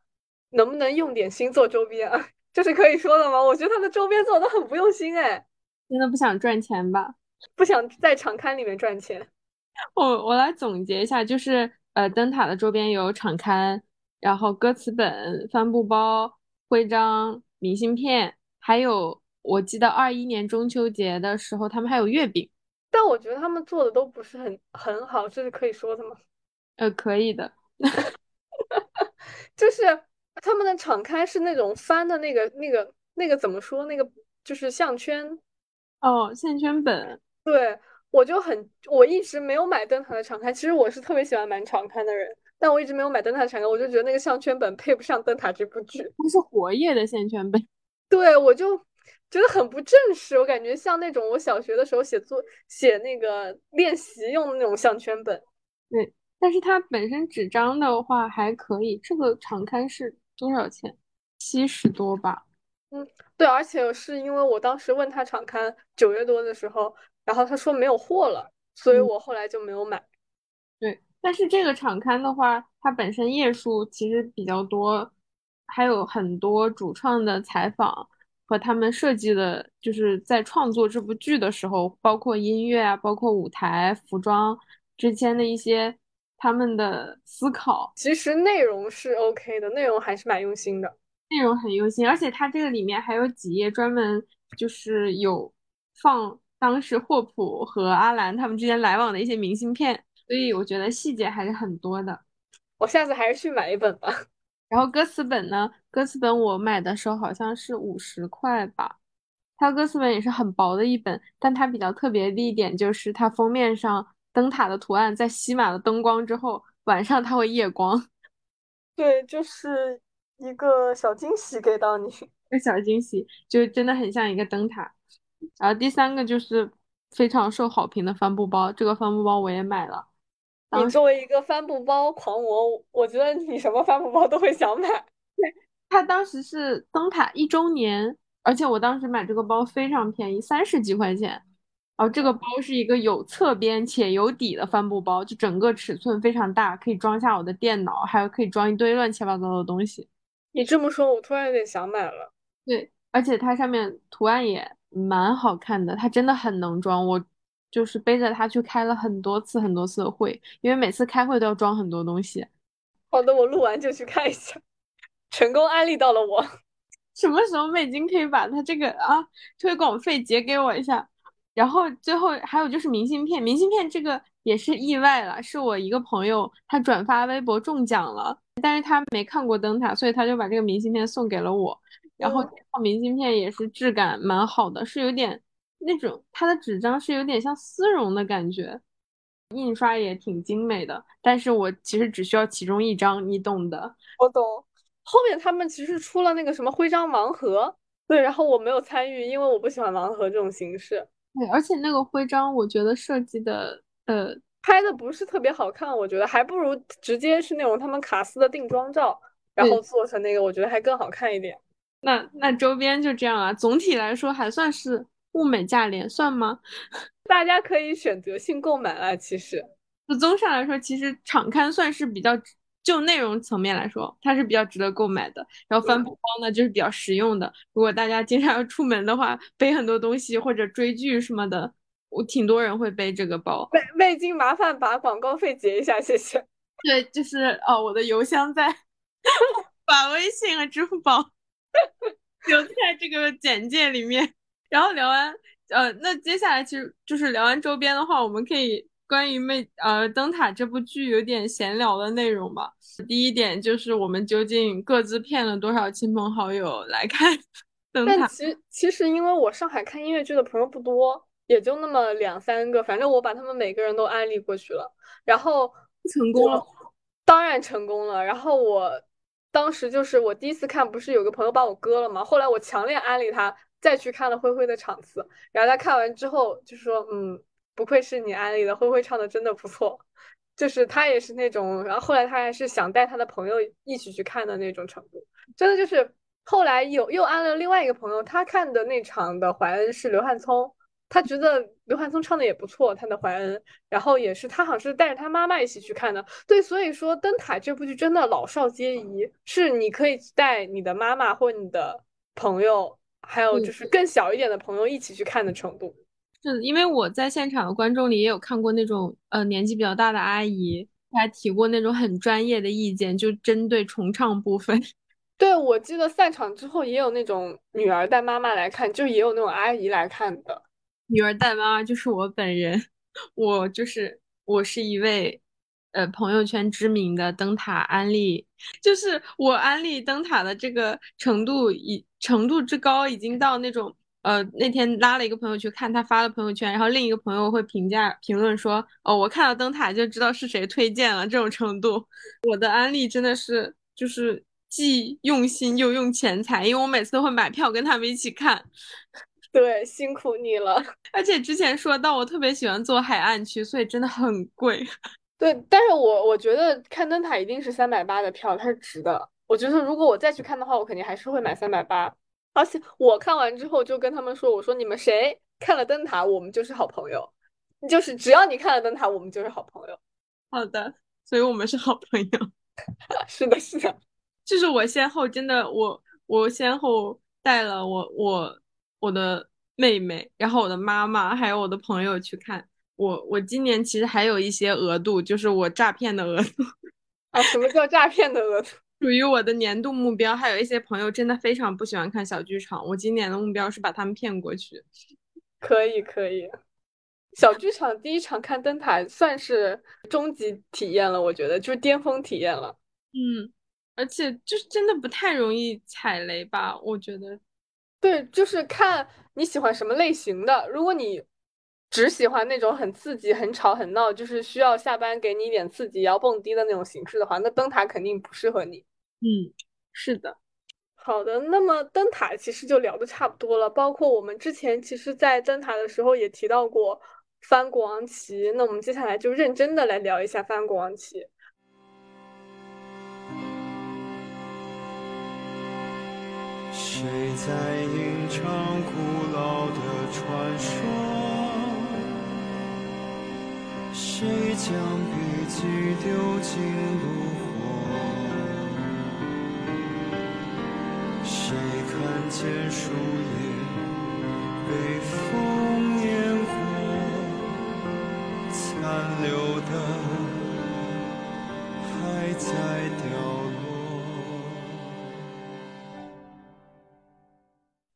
能不能用点心做周边啊？这是可以说的吗？我觉得他的周边做的很不用心，哎，真的不想赚钱吧？不想在场刊里面赚钱。我我来总结一下，就是呃，灯塔的周边有场刊，然后歌词本、帆布包、徽章、明信片，还有我记得二一年中秋节的时候，他们还有月饼。但我觉得他们做的都不是很很好，这是可以说的吗？呃，可以的，就是他们的场刊是那种翻的那个那个那个怎么说？那个就是项圈哦，项圈本，对。我就很，我一直没有买灯塔的常开。其实我是特别喜欢买常开的人，但我一直没有买灯塔的场刊。我就觉得那个项圈本配不上灯塔这部剧，它是活页的项圈本。对，我就觉得很不正式。我感觉像那种我小学的时候写作写那个练习用的那种项圈本。对，但是它本身纸张的话还可以。这个常刊是多少钱？七十多吧。嗯，对，而且是因为我当时问他常刊九月多的时候。然后他说没有货了，所以我后来就没有买。对，但是这个场刊的话，它本身页数其实比较多，还有很多主创的采访和他们设计的，就是在创作这部剧的时候，包括音乐啊，包括舞台、服装，之间的一些他们的思考。其实内容是 OK 的，内容还是蛮用心的，内容很用心，而且它这个里面还有几页专门就是有放当时霍普和阿兰他们之间来往的一些明信片，所以我觉得细节还是很多的。我下次还是去买一本吧。然后歌词本呢？歌词本我买的时候好像是五十块吧。它歌词本也是很薄的一本，但它比较特别的一点就是它封面上灯塔的图案在吸满了灯光之后，晚上它会夜光。对，就是一个小惊喜给到你，一个小惊喜，就真的很像一个灯塔。然后第三个就是非常受好评的帆布包，这个帆布包我也买了。你作为一个帆布包狂魔，我觉得你什么帆布包都会想买。对，它当时是灯塔一周年，而且我当时买这个包非常便宜，三十几块钱。然后这个包是一个有侧边且有底的帆布包，就整个尺寸非常大，可以装下我的电脑，还有可以装一堆乱七八糟的东西。你这么说，我突然有点想买了。对，而且它上面图案也蛮好看的，它真的很能装。我。就是背着它去开了很多次很多次的会，因为每次开会都要装很多东西。好的，我录完就去看一下。成功安利到了我。什么时候美金可以把它这个啊推广费结给我一下？然后最后还有就是明信片，明信片这个也是意外了，是我一个朋友他转发微博中奖了，但是他没看过灯塔，所以他就把这个明信片送给了我。然后这套明信片也是质感蛮好的，是有点。那种它的纸张是有点像丝绒的感觉，印刷也挺精美的。但是我其实只需要其中一张，你懂的。我懂。后面他们其实出了那个什么徽章盲盒，对，然后我没有参与，因为我不喜欢盲盒这种形式。对，而且那个徽章我觉得设计的，呃，拍的不是特别好看，我觉得还不如直接是那种他们卡斯的定妆照，然后做成那个，我觉得还更好看一点。那那周边就这样啊，总体来说还算是。物美价廉算吗？大家可以选择性购买了。其实，就综上来说，其实场刊算是比较就内容层面来说，它是比较值得购买的。然后帆布包呢，就是比较实用的。如果大家经常要出门的话，背很多东西或者追剧什么的，我挺多人会背这个包。味味精，麻烦把广告费结一下，谢谢。对，就是哦，我的邮箱在，把微信和支付宝 留在这个简介里面。然后聊完，呃，那接下来其实就是聊完周边的话，我们可以关于《魅呃灯塔》这部剧有点闲聊的内容吧。第一点就是我们究竟各自骗了多少亲朋好友来看 灯塔？但其其实因为我上海看音乐剧的朋友不多，也就那么两三个，反正我把他们每个人都安利过去了，然后成功了，当然成功了。然后我当时就是我第一次看，不是有个朋友把我割了吗？后来我强烈安利他。再去看了灰灰的场次，然后他看完之后就说：“嗯，不愧是你安利的，灰灰唱的真的不错。”就是他也是那种，然后后来他还是想带他的朋友一起去看的那种程度。真的就是后来有又安了另外一个朋友，他看的那场的怀恩是刘汉聪，他觉得刘汉松唱的也不错，他的怀恩，然后也是他好像是带着他妈妈一起去看的。对，所以说《灯塔》这部剧真的老少皆宜，是你可以带你的妈妈或你的朋友。还有就是更小一点的朋友一起去看的程度，是因为我在现场的观众里也有看过那种呃年纪比较大的阿姨，还提过那种很专业的意见，就针对重唱部分。对，我记得散场之后也有那种女儿带妈妈来看，就也有那种阿姨来看的。女儿带妈妈就是我本人，我就是我是一位。呃，朋友圈知名的灯塔安利，就是我安利灯塔的这个程度，已程度之高，已经到那种呃，那天拉了一个朋友去看，他发了朋友圈，然后另一个朋友会评价评论说，哦，我看到灯塔就知道是谁推荐了，这种程度。我的安利真的是就是既用心又用钱财，因为我每次都会买票跟他们一起看。对，辛苦你了。而且之前说到我特别喜欢坐海岸区，所以真的很贵。对，但是我我觉得看灯塔一定是三百八的票，它是值的。我觉得如果我再去看的话，我肯定还是会买三百八。而且我看完之后就跟他们说：“我说你们谁看了灯塔，我们就是好朋友。就是只要你看了灯塔，我们就是好朋友。”好的，所以我们是好朋友。是的，是的。就是我先后真的，我我先后带了我我我的妹妹，然后我的妈妈，还有我的朋友去看。我我今年其实还有一些额度，就是我诈骗的额度 啊。什么叫诈骗的额度？属于我的年度目标。还有一些朋友真的非常不喜欢看小剧场，我今年的目标是把他们骗过去。可以可以，小剧场第一场看灯塔算是终极体验了，我觉得就是巅峰体验了。嗯，而且就是真的不太容易踩雷吧？我觉得。对，就是看你喜欢什么类型的。如果你只喜欢那种很刺激、很吵、很闹，就是需要下班给你一点刺激、要蹦迪的那种形式的话，那灯塔肯定不适合你。嗯，是的。好的，那么灯塔其实就聊的差不多了。包括我们之前其实，在灯塔的时候也提到过翻国王旗。那我们接下来就认真的来聊一下翻国王旗。谁在吟唱古老的传说？谁将笔记丢进炉火？谁看见树叶被风碾过？残留的还在掉。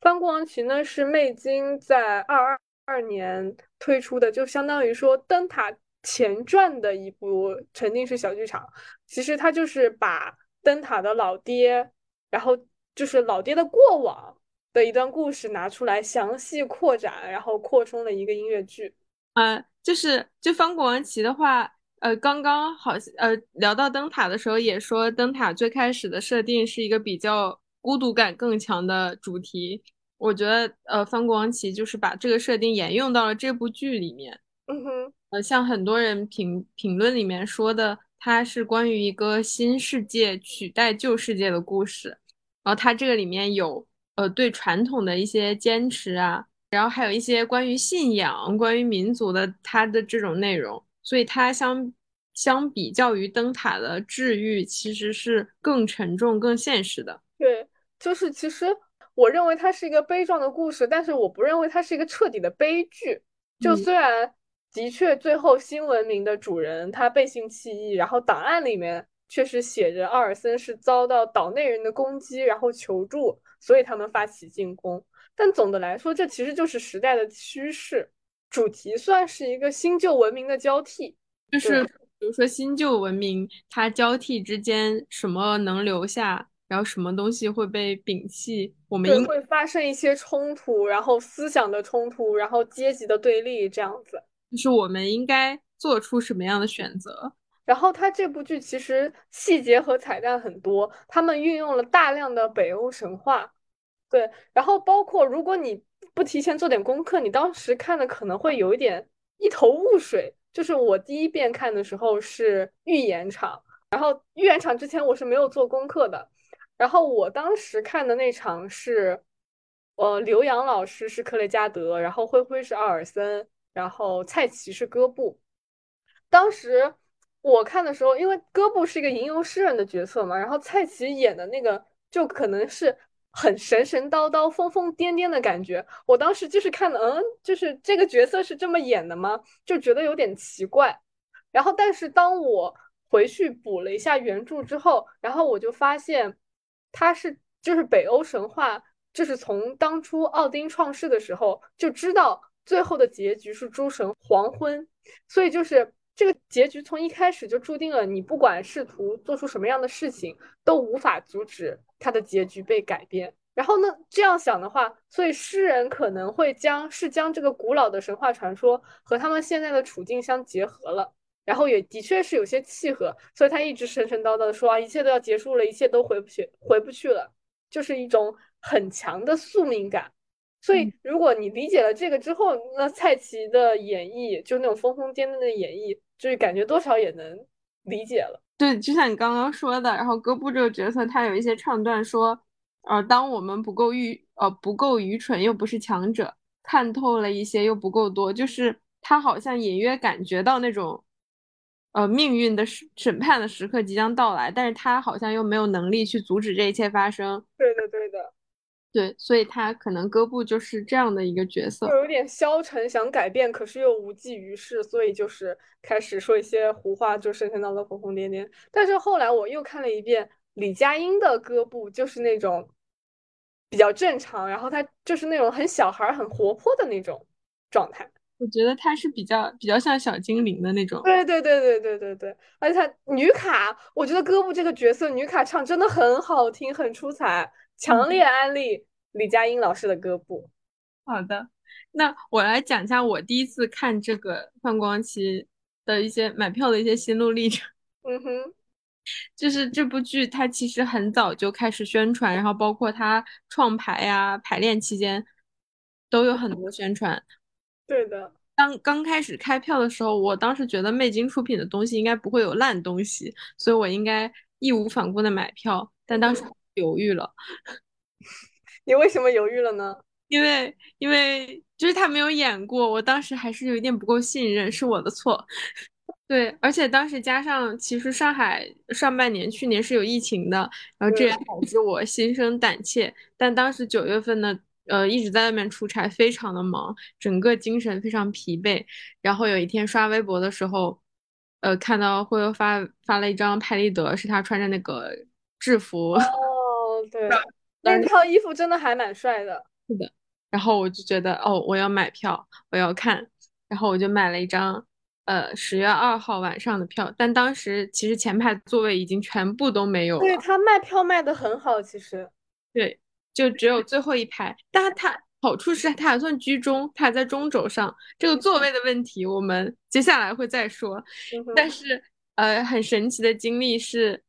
翻国王旗呢是魅晶在二二二年推出的，就相当于说灯塔前传的一部沉浸式小剧场。其实它就是把灯塔的老爹，然后就是老爹的过往的一段故事拿出来详细扩展，然后扩充了一个音乐剧。呃，就是就翻国王旗的话，呃，刚刚好呃聊到灯塔的时候也说，灯塔最开始的设定是一个比较孤独感更强的主题。我觉得，呃，方国王旗就是把这个设定沿用到了这部剧里面。嗯哼，呃，像很多人评评论里面说的，它是关于一个新世界取代旧世界的故事。然后它这个里面有，呃，对传统的一些坚持啊，然后还有一些关于信仰、关于民族的它的这种内容。所以它相相比较于灯塔的治愈，其实是更沉重、更现实的。对，就是其实。我认为它是一个悲壮的故事，但是我不认为它是一个彻底的悲剧。就虽然的确最后新文明的主人他背信弃义，然后档案里面确实写着奥尔森是遭到岛内人的攻击，然后求助，所以他们发起进攻。但总的来说，这其实就是时代的趋势，主题算是一个新旧文明的交替。就是比如说新旧文明它交替之间，什么能留下？然后什么东西会被摒弃？我们会发生一些冲突，然后思想的冲突，然后阶级的对立，这样子。就是我们应该做出什么样的选择？然后他这部剧其实细节和彩蛋很多，他们运用了大量的北欧神话。对，然后包括如果你不提前做点功课，你当时看的可能会有一点一头雾水。就是我第一遍看的时候是预演场，然后预演场之前我是没有做功课的。然后我当时看的那场是，呃，刘洋老师是克雷加德，然后灰灰是奥尔森，然后蔡奇是戈布。当时我看的时候，因为戈布是一个吟游诗人的角色嘛，然后蔡奇演的那个就可能是很神神叨叨、疯疯癫癫的感觉。我当时就是看的，嗯，就是这个角色是这么演的吗？就觉得有点奇怪。然后，但是当我回去补了一下原著之后，然后我就发现。他是就是北欧神话，就是从当初奥丁创世的时候就知道最后的结局是诸神黄昏，所以就是这个结局从一开始就注定了，你不管试图做出什么样的事情，都无法阻止他的结局被改变。然后呢，这样想的话，所以诗人可能会将是将这个古老的神话传说和他们现在的处境相结合了。然后也的确是有些契合，所以他一直神神叨叨的说啊，一切都要结束了，一切都回不去，回不去了，就是一种很强的宿命感。所以如果你理解了这个之后，那蔡奇的演绎，就那种疯疯癫癫的演绎，就是感觉多少也能理解了。对，就像你刚刚说的，然后哥布这个角色，他有一些唱段说，呃，当我们不够愚，呃，不够愚蠢，又不是强者，看透了一些又不够多，就是他好像隐约感觉到那种。呃，命运的审审判的时刻即将到来，但是他好像又没有能力去阻止这一切发生。对的，对的，对，所以他可能哥布就是这样的一个角色，就有点消沉，想改变，可是又无济于事，所以就是开始说一些胡话，就深陷到了疯疯癫癫。但是后来我又看了一遍李佳音的歌布，就是那种比较正常，然后他就是那种很小孩、很活泼的那种状态。我觉得他是比较比较像小精灵的那种。对对对对对对对，而且他女卡，我觉得歌布这个角色女卡唱真的很好听，很出彩。强烈安利李佳音老师的歌部。好的，那我来讲一下我第一次看这个范光期的一些买票的一些心路历程。嗯哼，就是这部剧它其实很早就开始宣传，然后包括它创排呀、排练期间都有很多宣传。对的，当刚开始开票的时候，我当时觉得魅晶出品的东西应该不会有烂东西，所以我应该义无反顾的买票。但当时。犹豫了，你为什么犹豫了呢？因为因为就是他没有演过，我当时还是有一点不够信任，是我的错。对，而且当时加上其实上海上半年去年是有疫情的，然后这也导致我心生胆怯。但当时九月份呢，呃，一直在外面出差，非常的忙，整个精神非常疲惫。然后有一天刷微博的时候，呃，看到辉辉发发了一张拍立得，是他穿着那个制服。哦对，那套衣服真的还蛮帅的。是的，然后我就觉得哦，我要买票，我要看，然后我就买了一张呃十月二号晚上的票。但当时其实前排座位已经全部都没有了。对他卖票卖的很好，其实。对，就只有最后一排，但它好处是它还算居中，它还在中轴上。这个座位的问题我们接下来会再说。但是呃，很神奇的经历是。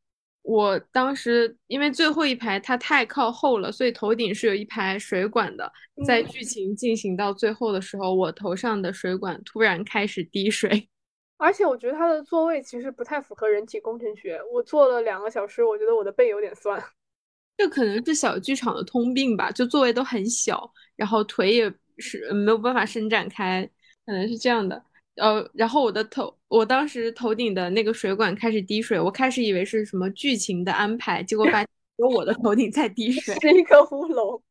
我当时因为最后一排它太靠后了，所以头顶是有一排水管的。在剧情进行到最后的时候，我头上的水管突然开始滴水，而且我觉得它的座位其实不太符合人体工程学。我坐了两个小时，我觉得我的背有点酸。这可能是小剧场的通病吧，就座位都很小，然后腿也是没有办法伸展开，可能是这样的。呃，然后我的头，我当时头顶的那个水管开始滴水，我开始以为是什么剧情的安排，结果发现有我的头顶在滴水，是一个乌龙。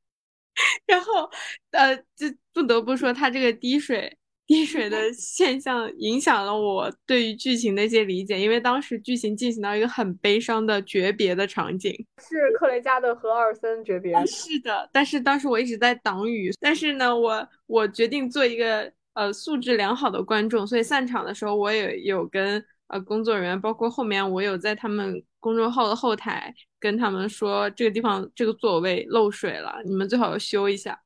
然后，呃，就不得不说，它这个滴水滴水的现象影响了我对于剧情的一些理解，因为当时剧情进行到一个很悲伤的诀别的场景，是克雷加的和奥尔森诀别。是的，但是当时我一直在挡雨，但是呢，我我决定做一个。呃，素质良好的观众，所以散场的时候，我也有跟呃工作人员，包括后面我有在他们公众号的后台跟他们说，这个地方这个座位漏水了，你们最好修一下。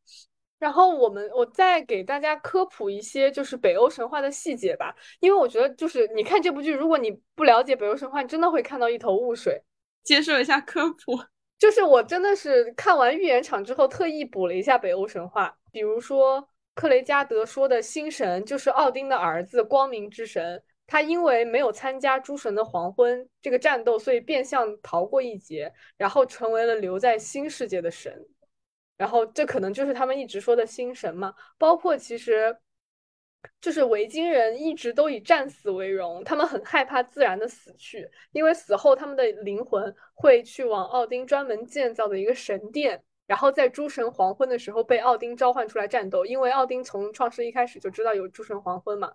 然后我们我再给大家科普一些就是北欧神话的细节吧，因为我觉得就是你看这部剧，如果你不了解北欧神话，你真的会看到一头雾水。接受一下科普，就是我真的是看完预言场之后，特意补了一下北欧神话，比如说。克雷加德说的星神就是奥丁的儿子，光明之神。他因为没有参加诸神的黄昏这个战斗，所以变相逃过一劫，然后成为了留在新世界的神。然后这可能就是他们一直说的星神嘛。包括其实，就是维京人一直都以战死为荣，他们很害怕自然的死去，因为死后他们的灵魂会去往奥丁专门建造的一个神殿。然后在诸神黄昏的时候被奥丁召唤出来战斗，因为奥丁从创世一开始就知道有诸神黄昏嘛。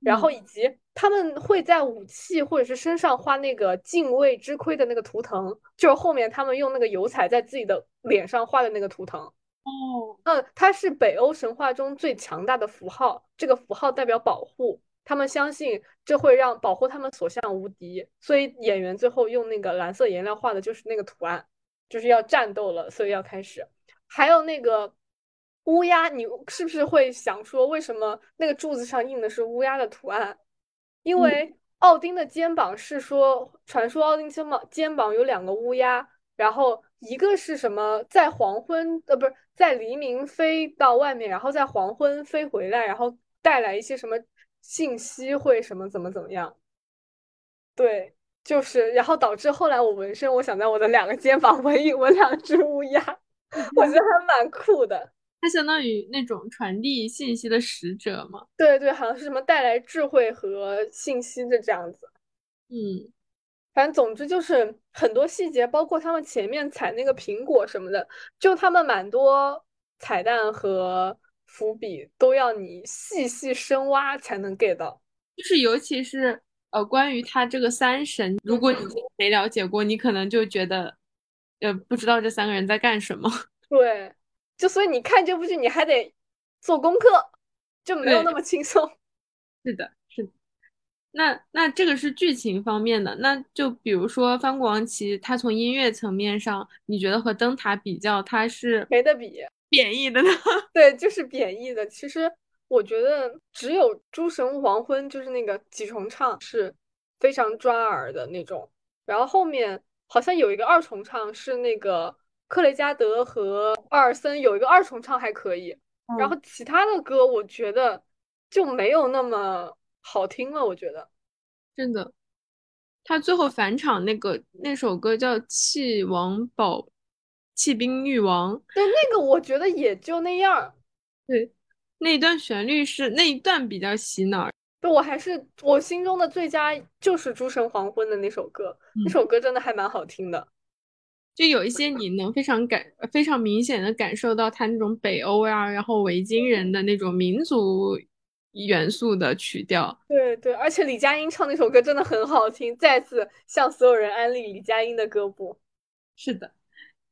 然后以及他们会在武器或者是身上画那个敬畏之盔的那个图腾，就是后面他们用那个油彩在自己的脸上画的那个图腾。哦，嗯，它是北欧神话中最强大的符号，这个符号代表保护，他们相信这会让保护他们所向无敌，所以演员最后用那个蓝色颜料画的就是那个图案。就是要战斗了，所以要开始。还有那个乌鸦，你是不是会想说，为什么那个柱子上印的是乌鸦的图案？因为奥丁的肩膀是说，传说奥丁肩膀肩膀有两个乌鸦，然后一个是什么，在黄昏呃，不是在黎明飞到外面，然后在黄昏飞回来，然后带来一些什么信息，会什么怎么怎么样？对。就是，然后导致后来我纹身，我想在我的两个肩膀纹一纹两只乌鸦，我觉得还蛮酷的。它相当于那种传递信息的使者嘛？对对，好像是什么带来智慧和信息的这样子。嗯，反正总之就是很多细节，包括他们前面采那个苹果什么的，就他们蛮多彩蛋和伏笔都要你细细深挖才能 get 到。就是尤其是呃，关于他这个三神，如果你没了解过，你可能就觉得呃不知道这三个人在干什么。对，就所以你看这部剧，你还得做功课，就没有那么轻松。是的，是的。那那这个是剧情方面的，那就比如说翻国王旗，它从音乐层面上，你觉得和灯塔比较，它是没得比，贬义的呢？对，就是贬义的。其实我觉得只有诸神黄昏，就是那个几重唱是非常抓耳的那种。然后后面好像有一个二重唱是那个克雷加德和奥尔森有一个二重唱还可以，然后其他的歌我觉得就没有那么。好听了，我觉得真的。他最后返场那个那首歌叫《弃王宝弃兵欲王》，对，那个我觉得也就那样。对，那一段旋律是那一段比较洗脑。对，我还是我心中的最佳就是《诸神黄昏》的那首歌，那首歌真的还蛮好听的。就有一些你能非常感非常明显的感受到他那种北欧呀，然后维京人的那种民族。元素的曲调，对对，而且李佳音唱那首歌真的很好听，再次向所有人安利李佳音的歌谱。是的，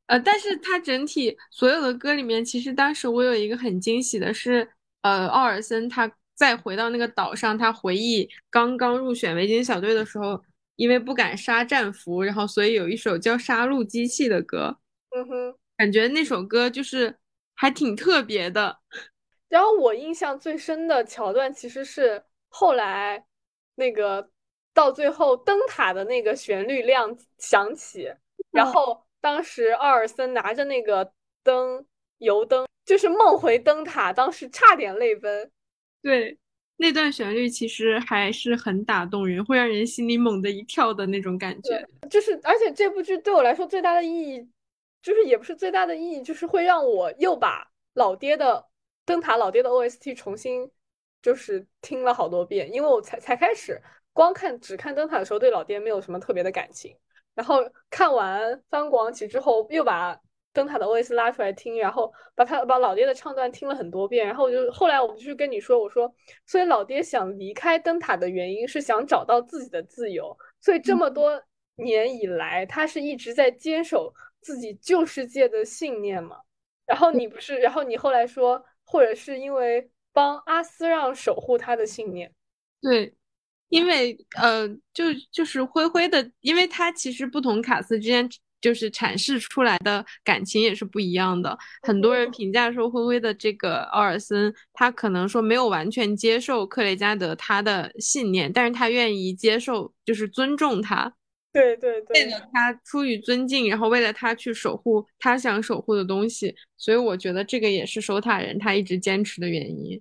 呃，但是他整体所有的歌里面，其实当时我有一个很惊喜的是，呃，奥尔森他再回到那个岛上，他回忆刚刚入选维京小队的时候，因为不敢杀战俘，然后所以有一首叫《杀戮机器》的歌。嗯哼，感觉那首歌就是还挺特别的。然后我印象最深的桥段其实是后来那个到最后灯塔的那个旋律亮响起，然后当时奥尔森拿着那个灯油灯，就是梦回灯塔，当时差点泪奔。对，那段旋律其实还是很打动人，会让人心里猛地一跳的那种感觉。就是而且这部剧对我来说最大的意义，就是也不是最大的意义，就是会让我又把老爹的。灯塔老爹的 OST 重新就是听了好多遍，因为我才才开始光看只看灯塔的时候，对老爹没有什么特别的感情。然后看完翻国王旗之后，又把灯塔的 OST 拉出来听，然后把他把老爹的唱段听了很多遍。然后我就后来我就跟你说，我说，所以老爹想离开灯塔的原因是想找到自己的自由。所以这么多年以来，他是一直在坚守自己旧世界的信念嘛。然后你不是，然后你后来说。或者是因为帮阿斯让守护他的信念，对，因为呃，就就是灰灰的，因为他其实不同卡斯之间就是阐释出来的感情也是不一样的。很多人评价说，灰灰的这个奥尔森，他可能说没有完全接受克雷加德他的信念，但是他愿意接受，就是尊重他。对对对，为了他出于尊敬，然后为了他去守护他想守护的东西，所以我觉得这个也是守塔人他一直坚持的原因。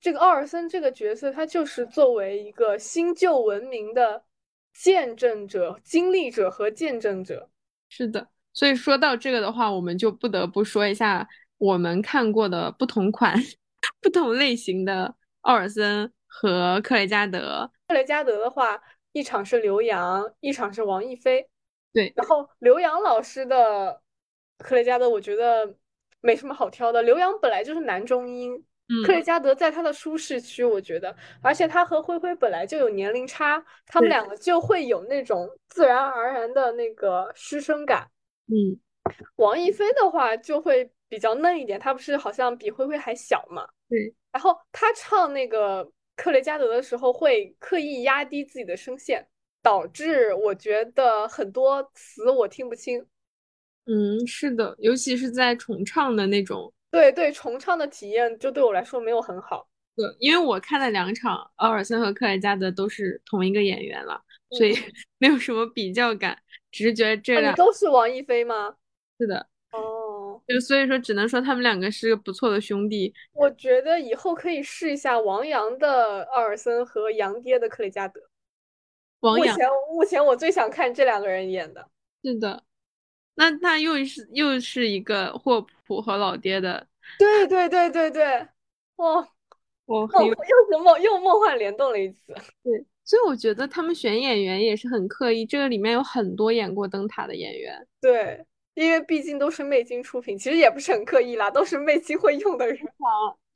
这个奥尔森这个角色，他就是作为一个新旧文明的见证者、经历者和见证者。是的，所以说到这个的话，我们就不得不说一下我们看过的不同款、不同类型的奥尔森和克雷加德。克雷加德的话。一场是刘洋，一场是王一飞。对，然后刘洋老师的克雷加德，我觉得没什么好挑的。刘洋本来就是男中音，克雷加德在他的舒适区，我觉得，而且他和灰灰本来就有年龄差，他们两个就会有那种自然而然的那个师生感。嗯，王一飞的话就会比较嫩一点，他不是好像比灰灰还小嘛？对，然后他唱那个。克雷加德的时候会刻意压低自己的声线，导致我觉得很多词我听不清。嗯，是的，尤其是在重唱的那种。对对，重唱的体验就对我来说没有很好。对，因为我看了两场，奥尔森和克雷加德都是同一个演员了，所以 没有什么比较感，只是觉得这两都是王一飞吗？是的。哦，就所以说，只能说他们两个是个不错的兄弟。我觉得以后可以试一下王阳的奥尔森和杨爹的克雷加德。王阳，目前目前我最想看这两个人演的。是的，那那又是又是一个霍普和老爹的。对对对对对，哇，我又是梦又梦幻联动了一次。对。所以我觉得他们选演员也是很刻意，这个里面有很多演过灯塔的演员。对，因为毕竟都是魅晶出品，其实也不是很刻意啦，都是魅晶会用的人。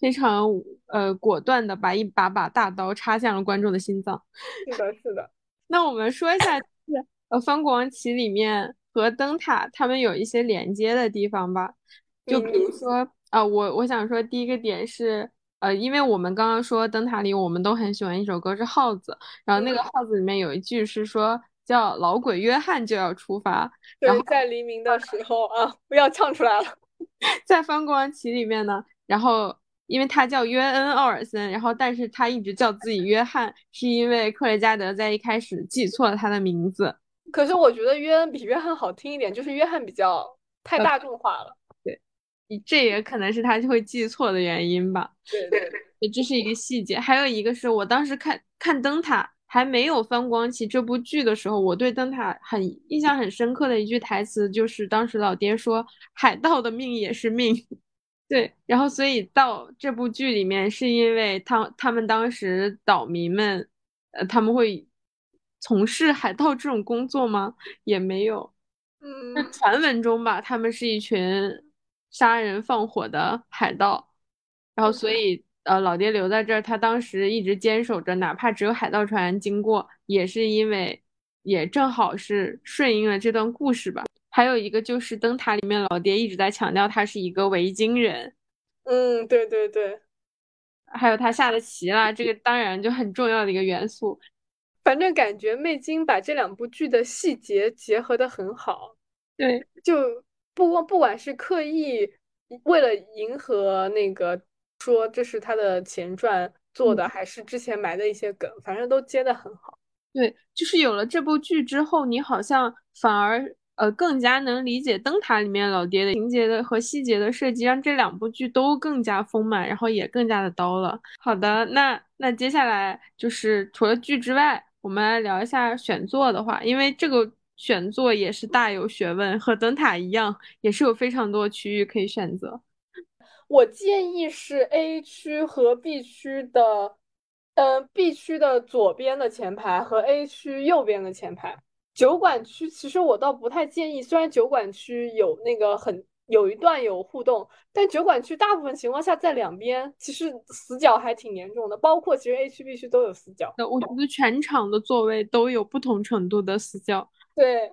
非常呃果断的把一把把大刀插向了观众的心脏。是的，是的。那我们说一下，就是呃方国王旗里面和灯塔他们有一些连接的地方吧。就比如说啊，我我想说第一个点是。呃，因为我们刚刚说灯塔里，我们都很喜欢一首歌是耗子，然后那个耗子里面有一句是说叫老鬼约翰就要出发，然后在黎明的时候啊，不要唱出来了。在翻国王旗里面呢，然后因为他叫约恩奥尔森，然后但是他一直叫自己约翰，是因为克雷加德在一开始记错了他的名字。可是我觉得约恩比约翰好听一点，就是约翰比较太大众化了。对这也可能是他就会记错的原因吧。对对对，这是一个细节。还有一个是我当时看看灯塔还没有《翻光旗》这部剧的时候，我对灯塔很印象很深刻的一句台词就是当时老爹说：“海盗的命也是命。”对，然后所以到这部剧里面，是因为他他们当时岛民们，呃，他们会从事海盗这种工作吗？也没有。嗯，传闻中吧，他们是一群。杀人放火的海盗，然后所以呃老爹留在这儿，他当时一直坚守着，哪怕只有海盗船经过，也是因为也正好是顺应了这段故事吧。还有一个就是灯塔里面，老爹一直在强调他是一个维京人。嗯，对对对。还有他下的棋啦，这个当然就很重要的一个元素。反正感觉魅晶把这两部剧的细节结合的很好。对，就。不光不管是刻意为了迎合那个说这是他的前传做的，还是之前埋的一些梗，反正都接的很好。对，就是有了这部剧之后，你好像反而呃更加能理解灯塔里面老爹的情节的和细节的设计，让这两部剧都更加丰满，然后也更加的刀了。好的，那那接下来就是除了剧之外，我们来聊一下选座的话，因为这个。选座也是大有学问，和灯塔一样，也是有非常多区域可以选择。我建议是 A 区和 B 区的，嗯，B 区的左边的前排和 A 区右边的前排。酒馆区其实我倒不太建议，虽然酒馆区有那个很有一段有互动，但酒馆区大部分情况下在两边，其实死角还挺严重的。包括其实 A 区、B 区都有死角。我觉得全场的座位都有不同程度的死角。对，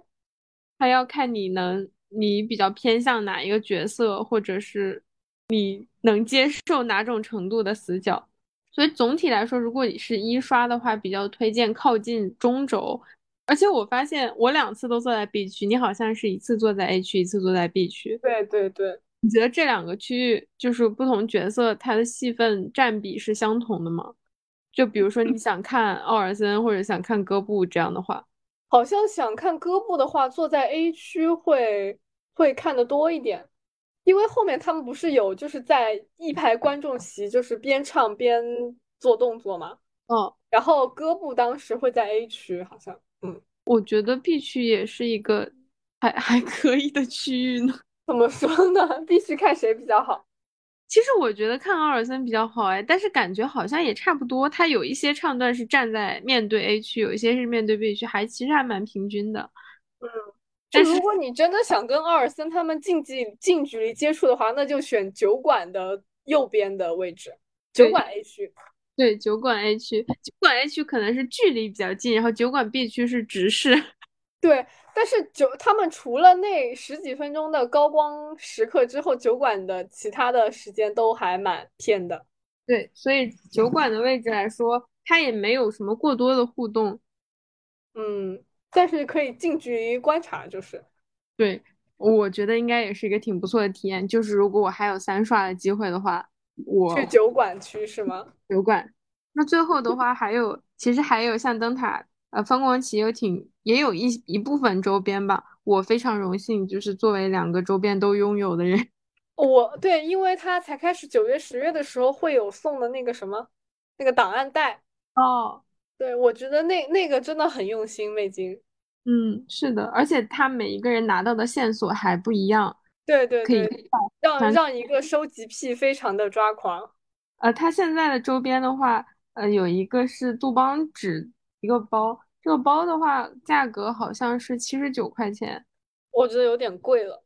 还要看你能，你比较偏向哪一个角色，或者是你能接受哪种程度的死角。所以总体来说，如果你是一刷的话，比较推荐靠近中轴。而且我发现我两次都坐在 B 区，你好像是一次坐在 A 区，一次坐在 B 区。对对对，你觉得这两个区域就是不同角色它的戏份占比是相同的吗？就比如说你想看奥尔森或者想看戈布这样的话。好像想看哥布的话，坐在 A 区会会看的多一点，因为后面他们不是有就是在一排观众席，就是边唱边做动作嘛。嗯，然后哥布当时会在 A 区，好像，嗯，我觉得 B 区也是一个还还可以的区域呢。怎么说呢？必须看谁比较好。其实我觉得看奥尔森比较好哎，但是感觉好像也差不多。他有一些唱段是站在面对 A 区，有一些是面对 B 区，还其实还蛮平均的。嗯，但如果你真的想跟奥尔森他们近距近距离接触的话，那就选酒馆的右边的位置，酒馆 A 区。对，酒馆 A 区，酒馆 A 区可能是距离比较近，然后酒馆 B 区是直视。对。但是酒他们除了那十几分钟的高光时刻之后，酒馆的其他的时间都还蛮偏的。对，所以酒馆的位置来说，它也没有什么过多的互动。嗯，但是可以近距离观察，就是。对，我觉得应该也是一个挺不错的体验。就是如果我还有三刷的机会的话，我去酒馆区是吗？酒馆。那最后的话，还有其实还有像灯塔。呃，方光旗有挺也有一一部分周边吧，我非常荣幸，就是作为两个周边都拥有的人。我对，因为他才开始九月、十月的时候会有送的那个什么，那个档案袋。哦，对，我觉得那那个真的很用心，魅晶。嗯，是的，而且他每一个人拿到的线索还不一样。对对对，让让一个收集癖非常的抓狂。呃，他现在的周边的话，呃，有一个是杜邦纸。一个包。这个包的话，价格好像是七十九块钱，我觉得有点贵了。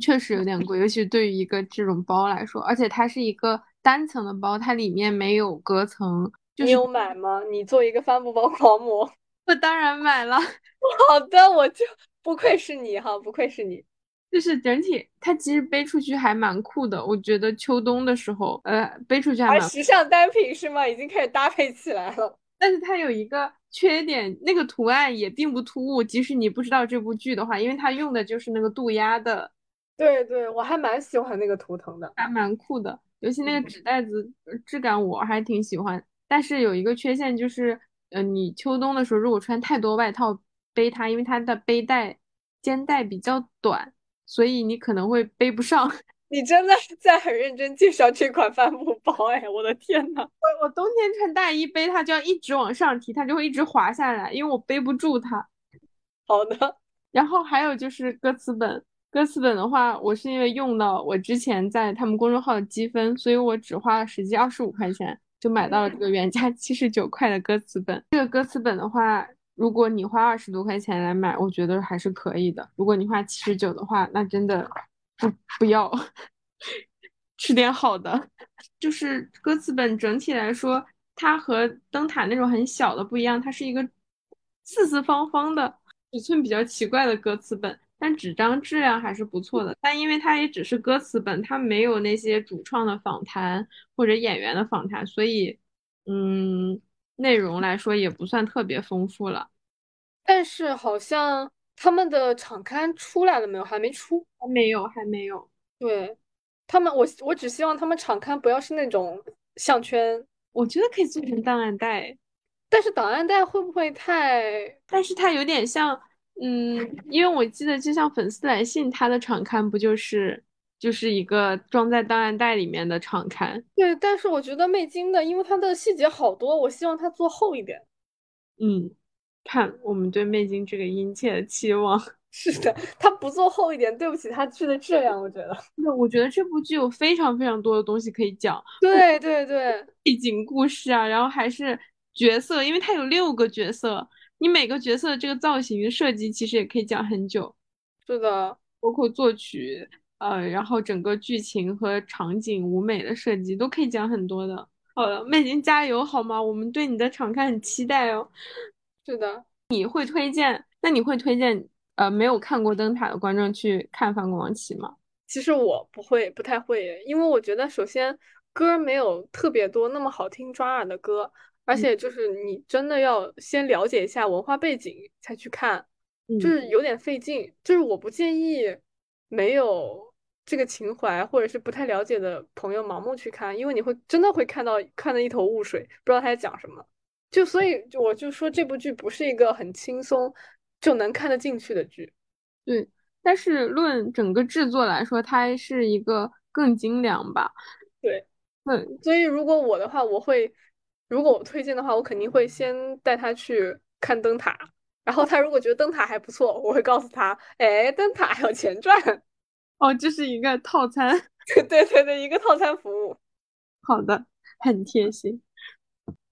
确实有点贵，尤其对于一个这种包来说，而且它是一个单层的包，它里面没有隔层。你有买吗？你做一个帆布包狂魔，我当然买了。好的，我就不愧是你哈，不愧是你。就是整体，它其实背出去还蛮酷的。我觉得秋冬的时候，呃，背出去还蛮时尚单品是吗？已经开始搭配起来了。但是它有一个缺点，那个图案也并不突兀。即使你不知道这部剧的话，因为它用的就是那个渡鸦的。对对，我还蛮喜欢那个图腾的，还蛮酷的。尤其那个纸袋子质感，我还挺喜欢。但是有一个缺陷就是，呃，你秋冬的时候如果穿太多外套背它，因为它的背带肩带比较短。所以你可能会背不上。你真的在很认真介绍这款帆布包哎，我的天呐！我我冬天穿大衣背它就要一直往上提，它就会一直滑下来，因为我背不住它。好的。然后还有就是歌词本，歌词本的话，我是因为用到我之前在他们公众号的积分，所以我只花了实际二十五块钱就买到了这个原价七十九块的歌词本。这个歌词本的话。如果你花二十多块钱来买，我觉得还是可以的。如果你花七十九的话，那真的不不要 吃点好的。就是歌词本整体来说，它和灯塔那种很小的不一样，它是一个四四方方的尺寸比较奇怪的歌词本，但纸张质量还是不错的。但因为它也只是歌词本，它没有那些主创的访谈或者演员的访谈，所以嗯。内容来说也不算特别丰富了，但是好像他们的场刊出来了没有？还没出，还没有，还没有。对他们，我我只希望他们场刊不要是那种项圈，我觉得可以做成档案袋，但是档案袋会不会太？但是它有点像，嗯，因为我记得就像粉丝来信，它的场刊不就是？就是一个装在档案袋里面的场刊，对。但是我觉得魅晶的，因为它的细节好多，我希望它做厚一点。嗯，看我们对魅晶这个殷切的期望。是的，它不做厚一点，对不起它剧的质量。我觉得，那我觉得这部剧有非常非常多的东西可以讲。对对对，背景故事啊，然后还是角色，因为它有六个角色，你每个角色的这个造型设计其实也可以讲很久。是的，包括作曲。呃，然后整个剧情和场景、舞美的设计都可以讲很多的。好的，魅晶加油好吗？我们对你的场刊很期待哦。是的，你会推荐？那你会推荐呃没有看过灯塔的观众去看《翻滚王旗》吗？其实我不会，不太会，因为我觉得首先歌没有特别多那么好听抓耳的歌，而且就是你真的要先了解一下文化背景才去看，就是有点费劲。就是我不建议没有。这个情怀，或者是不太了解的朋友盲目去看，因为你会真的会看到看得一头雾水，不知道他在讲什么。就所以我就说这部剧不是一个很轻松就能看得进去的剧。对，但是论整个制作来说，它是一个更精良吧。对，嗯，所以如果我的话，我会如果我推荐的话，我肯定会先带他去看灯塔，然后他如果觉得灯塔还不错，我会告诉他，哎，灯塔还有钱赚。哦，这是一个套餐，对对对，一个套餐服务。好的，很贴心。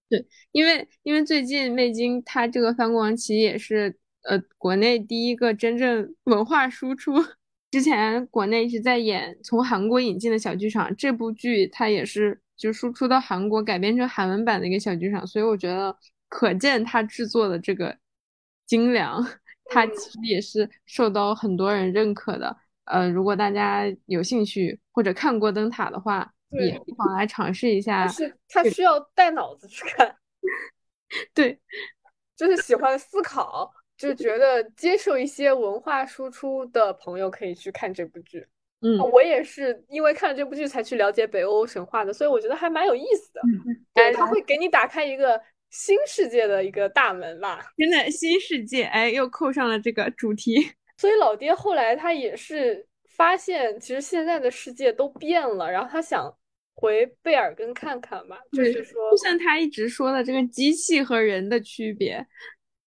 对，因为因为最近魅晶它这个《翻国王旗》也是呃国内第一个真正文化输出。之前国内一直在演从韩国引进的小剧场，这部剧它也是就输出到韩国改编成韩文版的一个小剧场，所以我觉得可见它制作的这个精良，它其实也是受到很多人认可的。呃，如果大家有兴趣或者看过灯塔的话，也不妨来尝试一下。是他需要带脑子去看，对，就是喜欢思考，就觉得接受一些文化输出的朋友可以去看这部剧。嗯，我也是因为看了这部剧才去了解北欧神话的，所以我觉得还蛮有意思的。对，他会给你打开一个新世界的一个大门吧。真的新世界，哎，又扣上了这个主题。所以老爹后来他也是发现，其实现在的世界都变了，然后他想回贝尔根看看吧，就是说，就像他一直说的这个机器和人的区别。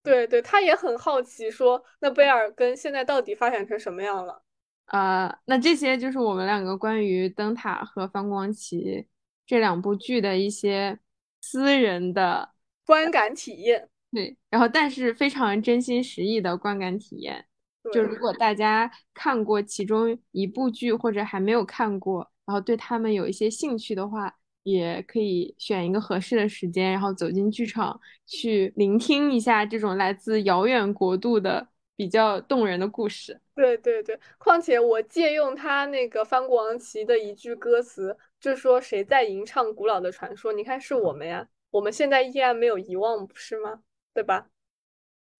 对对，他也很好奇，说那贝尔根现在到底发展成什么样了？啊，那这些就是我们两个关于灯塔和方光旗这两部剧的一些私人的观感体验。对，然后但是非常真心实意的观感体验。就如果大家看过其中一部剧或者还没有看过，然后对他们有一些兴趣的话，也可以选一个合适的时间，然后走进剧场去聆听一下这种来自遥远国度的比较动人的故事。对对对，况且我借用他那个《翻国王旗》的一句歌词，就说谁在吟唱古老的传说？你看是我们呀，我们现在依然没有遗忘，不是吗？对吧？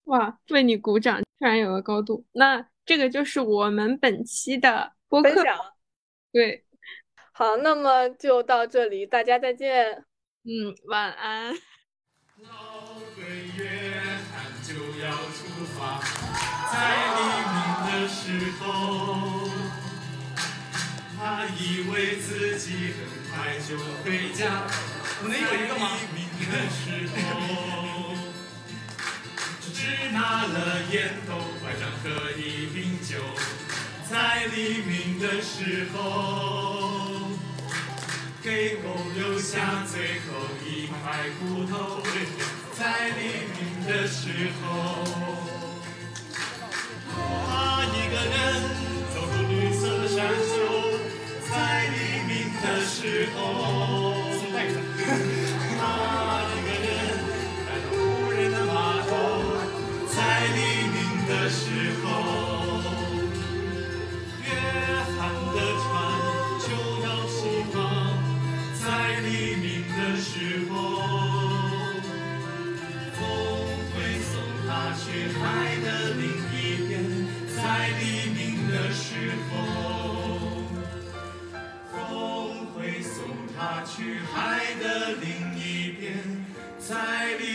哇，为你鼓掌，突然有了高度。那这个就是我们本期的播客，对，好，那么就到这里，大家再见。嗯，晚安。老鬼约翰就要出发，在黎明的时候，他以为自己很快就回家。能有一个吗？的时候。只拿了烟斗、拐杖和一瓶酒，在黎明的时候，给狗留下最后一块骨头。在黎明的时候，他一个人走出绿色的山丘，在黎明的时候。time